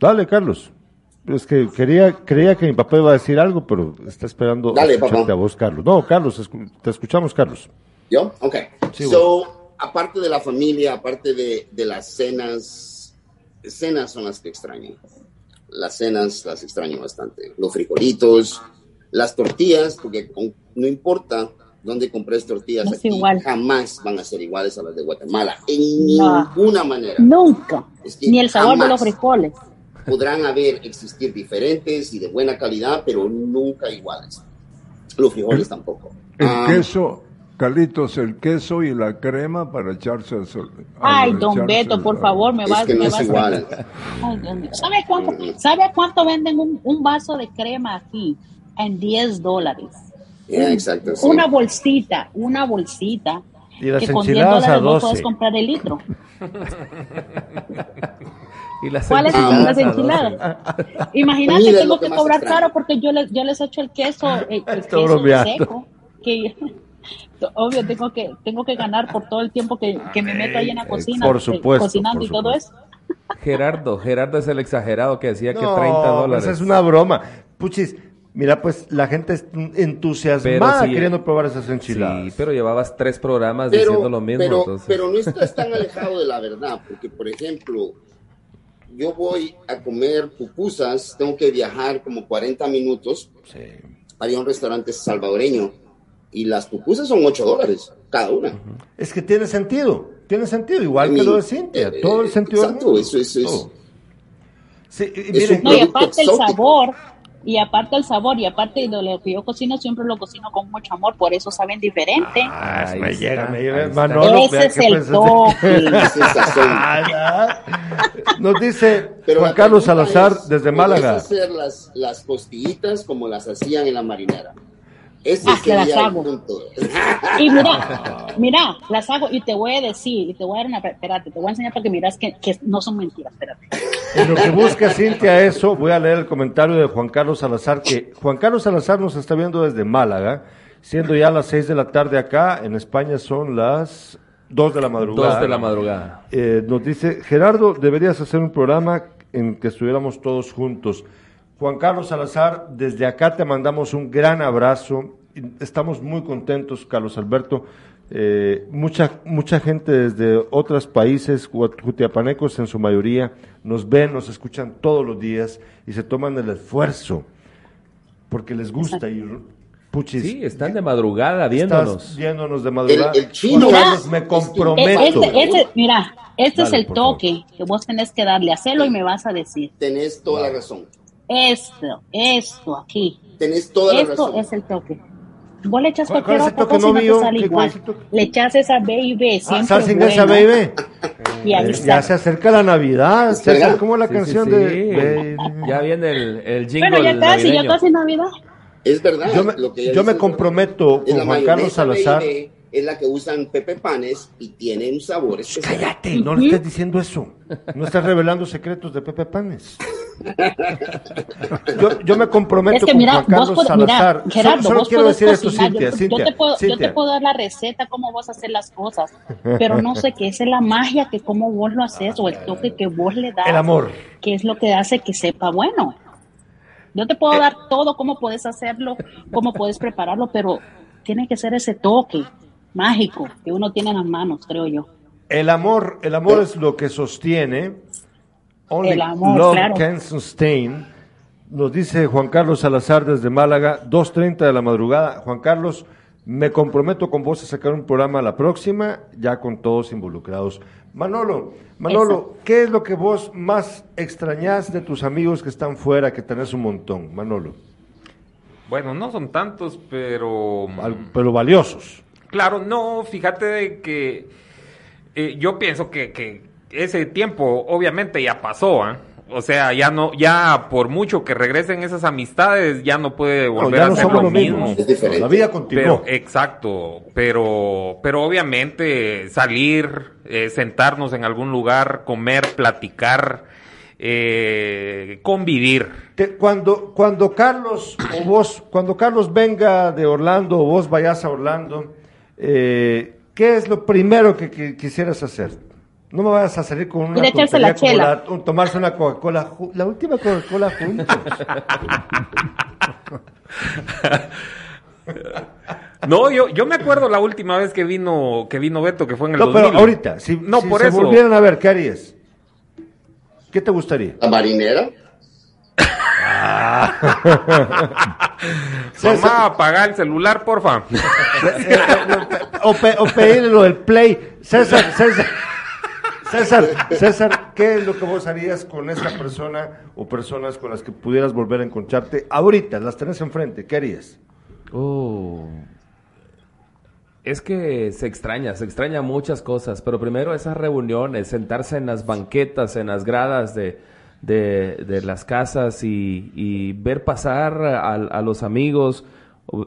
Dale, Carlos. Es que quería, creía que mi papá iba a decir algo, pero está esperando Dale, escucharte papá. a vos, Carlos. No, Carlos, te escuchamos, Carlos. ¿Yo? Ok. Sí, so, aparte de la familia, aparte de, de las cenas, cenas son las que extraño. Las cenas las extraño bastante. Los frijolitos, las tortillas, porque con- no importa dónde compres tortillas No aquí, igual. jamás van a ser iguales a las de Guatemala. En No. ninguna manera. Nunca. Es que Ni el sabor de los frijoles. Podrán haber, existir diferentes y de buena calidad, pero nunca iguales. Los frijoles tampoco. El Ah, queso, Carlitos, el queso y la crema para echarse al sol. Ay, al don Beto, por favor, me Es vas, que no me es vas a-. Ay, Dios mío. ¿Sabe cuánto, ¿Sabe a cuánto venden un, un vaso de crema aquí? En 10 dólares. Exacto. sí. Una bolsita, una bolsita. Y las que con 10 enchiladas a dólares 12. puedes comprar el litro. Y las ¿Cuáles son las enchiladas? enchiladas? Imagínate, tengo que cobrar extraño. caro porque yo les, yo les echo el queso, el, el queso seco. Que, obvio, tengo que, tengo que ganar por todo el tiempo que, que me meto ahí en la cocina. por eh, supuesto, Cocinando por y todo eso. Gerardo, Gerardo es el exagerado que decía que No, 30 dólares. pues es una broma. Puchis, mira, pues la gente es entusiasmada queriendo probar esas enchiladas. Sí, pero llevabas tres programas pero, diciendo lo mismo. pero, entonces. pero no estás tan alejado de la verdad, porque por ejemplo, yo voy a comer pupusas, tengo que viajar como 40 minutos Sí. para ir a un restaurante salvadoreño y las pupusas son 8 dólares cada una. Es que tiene sentido, tiene sentido, igual que lo de Cintia, eh, todo el sentido del exacto, mundo. eso- eso es-. Sí, y miren, No, aparte el exótico. sabor, y aparte el sabor, y aparte de lo que yo cocino, siempre lo cocino con mucho amor, por eso saben diferente. Ah, Ahí me está, llega, me llega. Manolo, Ese es el pues, toque. Ese es. Ah, ya. Nos dice Pero Juan Carlos Salazar es, desde ¿puedes Málaga. hacer las, las costillitas como las hacían en la marinera? Ese Ah, que las hago. punto. Y mira, mira, las hago y te voy a decir, y te voy a dar una, espérate, te voy a enseñar para que miras que, que no son mentiras, espérate. En lo que busca Cintia eso, voy a leer el comentario de Juan Carlos Salazar, que Juan Carlos Salazar nos está viendo desde Málaga, siendo ya las seis de la tarde acá, en España son las dos de la madrugada. Dos de la madrugada. Eh, nos dice, Gerardo, deberías hacer un programa en que estuviéramos todos juntos. Juan Carlos Salazar, desde acá te mandamos un gran abrazo. Estamos muy contentos, Carlos Alberto. Eh, mucha, mucha gente desde otros países, jut- jutiapanecos en su mayoría, nos ven, nos escuchan todos los días y se toman el esfuerzo porque les gusta. Y, puchis, Sí, están de madrugada estás viéndonos. viéndonos de madrugada. El- el chino Juan es- Carlos, me comprometo. Este, este, mira, este Dale, es el favor. toque que vos tenés que darle, hacerlo y me vas a decir, Tenés toda la razón. Esto, esto aquí, Tenés toda la esto razón. es el toque. Vos le echas ¿Cuál- cualquier es otra toque? cosa y No no vi yo. te sale ¿Qué- cuál igual. es? Le echas esa baby, Ah, siempre salsa inglesa, buena. baby. Y ahí Eh, está. ya se acerca la Navidad, se acerca como la Sí, canción sí, de... sí. Baby. Ya viene el, el jingle Bueno, ya casi, ya navideño. casi Navidad. Es verdad. Yo me, lo que yo me es comprometo con la Juan Carlos Salazar. Baby es la que usan Pepe Panes y tiene un sabor especial. Cállate, no le estés diciendo eso. No estás revelando secretos de Pepe Panes. Yo, yo me comprometo Es que con mira, Juan vos Carlos Salazar. mira, Gerardo, solo solo vos quiero decir esto, cocinar. Cintia. yo, Cintia, yo te puedo, yo Cintia. te puedo dar la receta cómo vas a hacer las cosas, pero no sé qué es la magia que cómo vos lo haces o el toque que vos le das. El amor. Que es lo que hace que sepa bueno. Yo te Eh. puedo dar todo, cómo puedes hacerlo, cómo puedes prepararlo, pero tiene que ser ese toque mágico que uno tiene en las manos, creo yo. El amor, el amor es lo que sostiene. Only El amor, love claro. can sustain. Nos dice Juan Carlos Salazar desde Málaga, 2.30 de la madrugada. Juan Carlos, Me comprometo con vos a sacar un programa la próxima, ya con todos involucrados. Manolo, Manolo, ¿qué es lo que vos más extrañás de tus amigos que están fuera, que tenés un montón, Manolo? Bueno, no son tantos, pero... Al- pero valiosos. Claro, no, fíjate de que eh, yo pienso que, que ese tiempo obviamente ya pasó, ¿ah? O sea, ya no, ya por mucho que regresen esas amistades, ya no puede volver a no ser lo lo mismo. La vida Pero, continuó. exacto, pero, pero obviamente salir, eh, sentarnos en algún lugar, comer, platicar, eh, convivir. Te- cuando, cuando Carlos o vos, cuando Carlos venga de Orlando o vos vayas a Orlando, eh, ¿qué es lo primero que, que quisieras hacer? No me vayas a salir con una echarse la tontería como la- un- tomarse una Coca-Cola, la última Coca-Cola juntos. No, yo, yo me acuerdo la última vez que vino, que vino Beto, que fue en el no, pero 2000. ahorita, si, no, si por se eso. volvieran a ver, ¿qué harías? ¿Qué te gustaría? La marinera. Mamá, apaga el celular, porfa. o, pe- o pedirle lo del play. César, César. César, César, ¿qué es lo que vos harías con esa persona o personas con las que pudieras volver a encontrarte ahorita? Las tenés enfrente, ¿qué harías? Oh. Es que se extraña, se extraña muchas cosas, pero primero esas reuniones, sentarse en las banquetas, en las gradas de, de, de las casas y, y ver pasar a, los amigos.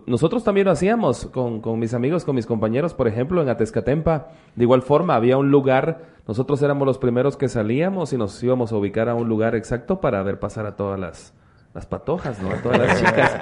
Nosotros también lo hacíamos con, con mis amigos, con mis compañeros, por ejemplo, en Atezcatempa. De igual forma, había un lugar, nosotros éramos los primeros que salíamos y nos íbamos a ubicar a un lugar exacto para ver pasar a todas las, las patojas, ¿no? A todas las chicas.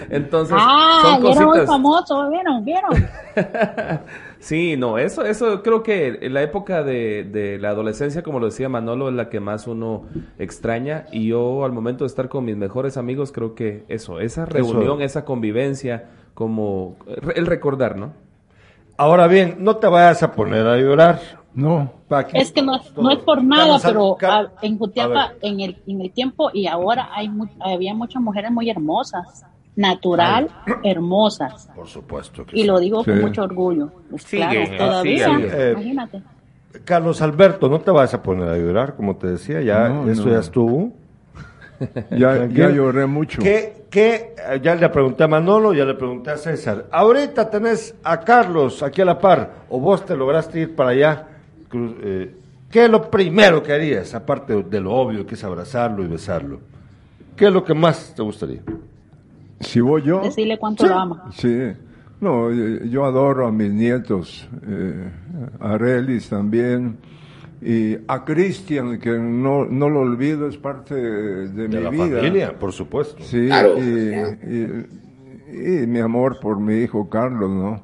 Entonces, Ah, son era muy famoso, ¿vieron? ¿Vieron? Sí, no, eso, eso creo que en la época de, de la adolescencia, como lo decía Manolo, es la que más uno extraña. Y yo, al momento de estar con mis mejores amigos, creo que eso, esa reunión, esa convivencia, como re- el recordar, ¿no? Ahora bien, no te vayas a poner a llorar. No, Pa' aquí Es que no, todo. no es por nada, pero ah, en Jutiapa, en el, en el tiempo y ahora hay mu- había muchas mujeres muy hermosas, natural, hermosas. Por supuesto que Y sí. lo digo con mucho orgullo. Pues Sigue, claro, todavía, sigue. Eh, imagínate. Carlos Alberto, no te vayas a poner a llorar, como te decía, ya No, eso no. ya estuvo. ya, ya lloré mucho. ¿Qué, qué? Eh, Ya le pregunté a Manolo, ya le pregunté a César. Ahorita tenés a Carlos aquí a la par, o vos te lograste ir para allá. Cru- eh, ¿Qué es lo primero que harías, aparte de lo obvio que es abrazarlo y besarlo? ¿Qué es lo que más te gustaría? Si voy yo, Decirle cuánto lo ama. sí. No, eh, yo adoro a mis nietos, eh, a Relis también, y a Cristian, que no, no lo olvido, es parte de, de De mi la vida. familia, por supuesto. Sí, Claro. y, y- y mi amor por mi hijo Carlos, ¿no?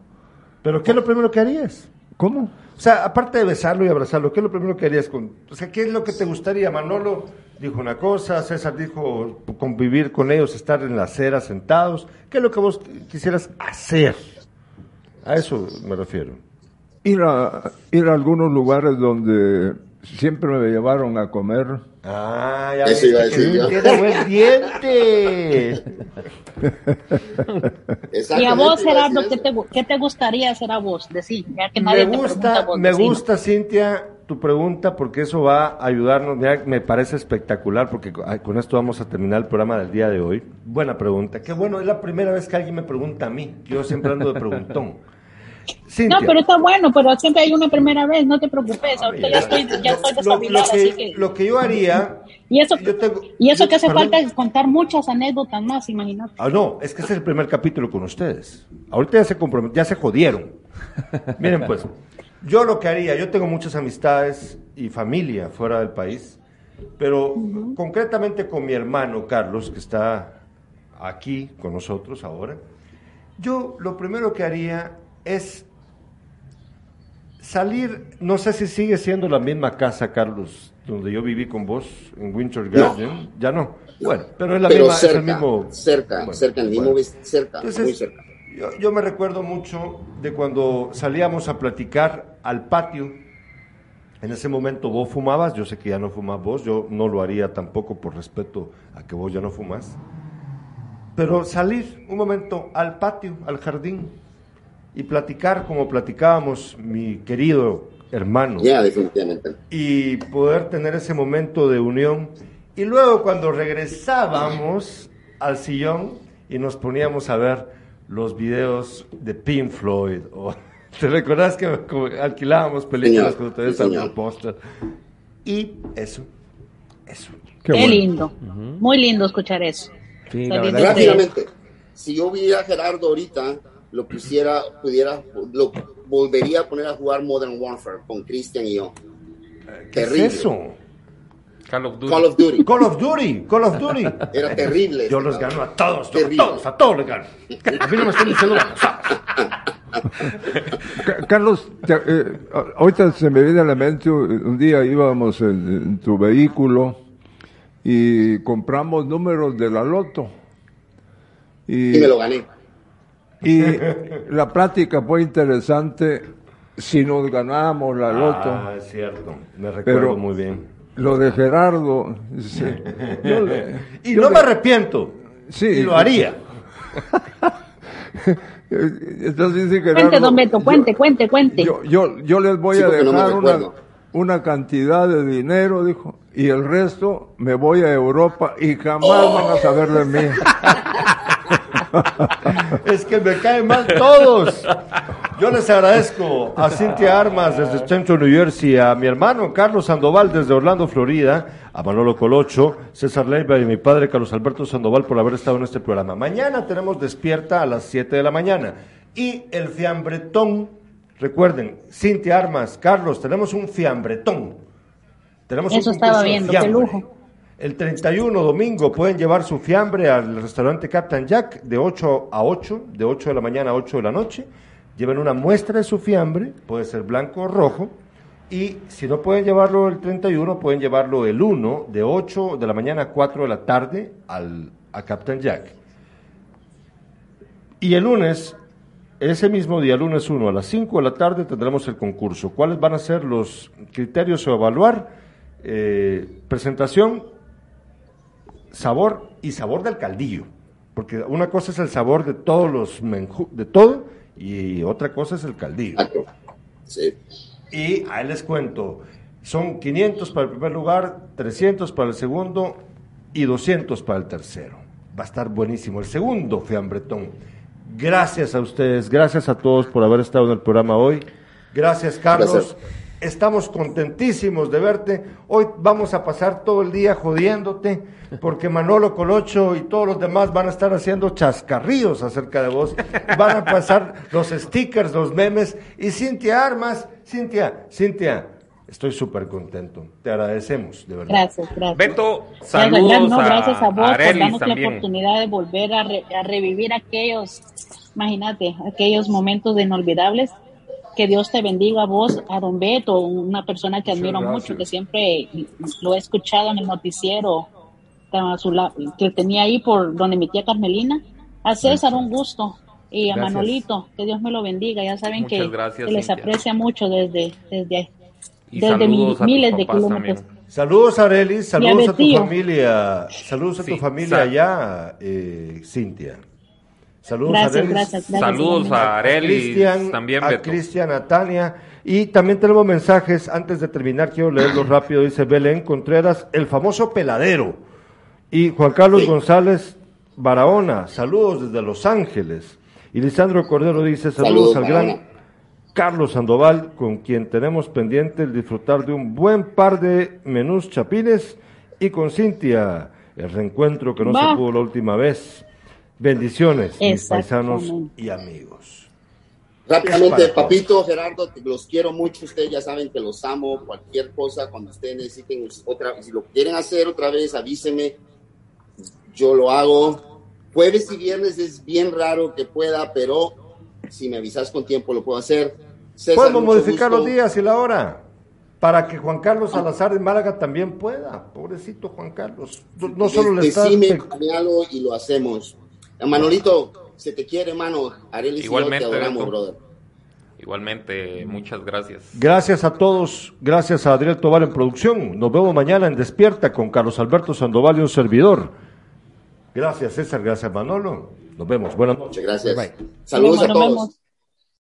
Pero ¿qué es lo primero que harías? ¿Cómo? O sea, aparte de besarlo y abrazarlo, ¿qué es lo primero que harías con... O sea, ¿qué es lo que te gustaría? Manolo dijo una cosa, César dijo convivir con ellos, estar en la acera sentados. ¿Qué es lo que vos quisieras hacer? A eso me refiero. Ir a, ir a algunos lugares donde siempre me llevaron a comer. Ah, ya Eso iba a decir que yo. tiene buen diente. Y a vos, Gerardo, ¿qué te, gu- ¿qué te gustaría hacer a vos? Decir, ya que nadie Me te pregunta a gusta, vos. me decime. gusta, Cintia, tu pregunta, porque eso va a ayudarnos. Mira, me parece espectacular, porque con esto vamos a terminar el programa del día de hoy. Buena pregunta. Qué bueno, es la primera vez que alguien me pregunta a mí. Yo siempre ando de preguntón. Cintia. No, pero está bueno, pero siempre hay una primera vez, no te preocupes. Ahorita ya estoy, ya estoy lo, lo que, así que. lo que yo haría. Y eso, yo tengo- y eso yo- que hace perdón. falta es contar muchas anécdotas más, imagínate. Ah, no, es que ese es el primer capítulo con ustedes. Ahorita ya se ya se jodieron. Miren, pues, yo lo que haría, yo tengo muchas amistades y familia fuera del país, pero concretamente con mi hermano Carlos, que está aquí con nosotros ahora, yo lo primero que haría es salir, no sé si sigue siendo la misma casa, Carlos, donde yo viví con vos en Winter Garden, ya no. Bueno, pero es la Pero misma, es cerca, el mismo. cerca, Bueno, cerca, el mismo, bueno. cerca, Entonces, muy cerca. Yo, yo me recuerdo mucho de cuando salíamos a platicar al patio. En ese momento vos fumabas, yo sé que ya no fumas vos, yo no lo haría tampoco por respeto a que vos ya no fumas. pero salir un momento al patio, al jardín y platicar como platicábamos, mi querido hermano. Ya, definitivamente. Y poder tener ese momento de unión. Y luego cuando regresábamos al sillón y nos poníamos a ver los videos de Pink Floyd. O, ¿Te recuerdas que alquilábamos películas cuando señor. el póster? Y eso, eso. Qué, Qué bueno. lindo. Muy lindo escuchar eso. Sí, Rápidamente, si yo viera a Gerardo ahorita, lo pusiera, pudiera, lo volvería a poner a jugar Modern Warfare con Christian y yo. ¿Qué Terrible. es eso? Call of Duty. Call of Duty. Call of Duty, Call of Duty. Era terrible. Yo los gano a todos, yo a todos, a todos les gano. A mí no me están diciendo Carlos, te- eh, ahorita se me viene a la mente, un día íbamos en, en tu vehículo y compramos números de la loto. Y, Y me lo gané. Y la plática fue interesante si nos ganábamos la loto. Ah, es cierto, me recuerdo Pero- muy bien. Lo de Gerardo. dice, yo le- Y yo no le- me arrepiento. Sí. Y lo haría. Entonces dice Gerardo. Cuente, don Beto, yo- cuente, cuente, cuente. Yo, yo, yo les voy Sí, a porque no dejar una, una cantidad de dinero, dijo, y el resto me voy a Europa y jamás Oh. van a saber de mí. Es que me caen mal todos. Yo les agradezco a Cintia Armas desde Centro New Jersey, a mi hermano Carlos Sandoval desde Orlando, Florida, a Manolo Colocho, César Leiva y mi padre Carlos Alberto Sandoval por haber estado en este programa. Mañana tenemos despierta a las 7 de la mañana. Y el fiambretón, recuerden, Cintia Armas, Carlos, tenemos un fiambretón. Tenemos Eso un estaba viendo, qué lujo. El 31 domingo pueden llevar su fiambre al restaurante Captain Jack de 8 a 8, de 8 de la mañana a 8 de la noche. Lleven una muestra de su fiambre, puede ser blanco o rojo. Y si no pueden llevarlo el 31, pueden llevarlo el 1, de 8 de la mañana a 4 de la tarde al, a Captain Jack. Y el lunes, ese mismo día, lunes 1 a las 5 de la tarde, tendremos el concurso. ¿Cuáles van a ser los criterios a evaluar? Eh, presentación, sabor y sabor del caldillo. Porque una cosa es el sabor de todos los menjú, de todo, y otra cosa es el caldillo. Sí. Y ahí les cuento, son 500 para el primer lugar, 300 para el segundo y 200 para el tercero. Va a estar buenísimo. El segundo, Fiambretón. Gracias a ustedes, gracias a todos por haber estado en el programa hoy. Gracias, Carlos. Gracias. Estamos contentísimos de verte. Hoy vamos a pasar todo el día jodiéndote, porque Manolo Colocho y todos los demás van a estar haciendo chascarrillos acerca de vos. Van a pasar los stickers, los memes. Y Cintia Armas, Cintia, Cintia, estoy súper contento. Te agradecemos, de verdad. Gracias, gracias. Beto, saludos gracias, no, a, gracias a vos a por darnos la oportunidad de volver a, re- a revivir aquellos, imagínate, aquellos momentos inolvidables. Que Dios te bendiga a vos, a Don Beto, una persona que admiro mucho, que siempre lo he escuchado en el noticiero que tenía ahí por donde mi tía Carmelina. A César, un gusto. Y a Gracias. Manolito, que Dios me lo bendiga. Ya saben Muchas que, gracias, que les Cintia. aprecia mucho desde, desde, Y desde miles de kilómetros. también. Saludos, Arelis, saludos a tu familia, saludos a tu familia allá, eh, Cintia. Saludos, Gracias, gracias, gracias. Saludos a Cristian, también a. Cristian, a Tania. Y también tenemos mensajes, antes de terminar, quiero leerlos rápido. Dice Belén Contreras, el famoso peladero. Y Juan Carlos González Barahona, saludos desde Los Ángeles. Y Lisandro Cordero dice, saludos, Saludos, al gran Barahona. Carlos Sandoval, con quien tenemos pendiente el disfrutar de un buen par de menús chapines. Y con Cintia, el reencuentro que no Va. se pudo la última vez. Bendiciones, mis paisanos y amigos. Rápidamente, Papito, Gerardo, los quiero mucho. Ustedes ya saben que los amo. Cualquier cosa, cuando ustedes necesiten otra, si lo quieren hacer otra vez, avíseme. Yo lo hago. Jueves y viernes es bien raro que pueda, pero si me avisas con tiempo lo puedo hacer. César, Podemos modificar gusto. los días y la hora para que Juan Carlos Salazar de Málaga también pueda. Pobrecito Juan Carlos. No- No solo le está. Decime, y lo hacemos. Manolito, se te quiere, hermano. Arelis y yo Igualmente, te adoramos, Beto. brother. Igualmente, muchas gracias. Gracias a todos, gracias a Adriel Tobar en producción. Nos vemos mañana en Despierta con Carlos Alberto Sandoval y un servidor. Gracias, César. Gracias, Manolo. Nos vemos. Buenas noches. Muchas gracias. Bye. Saludos a todos.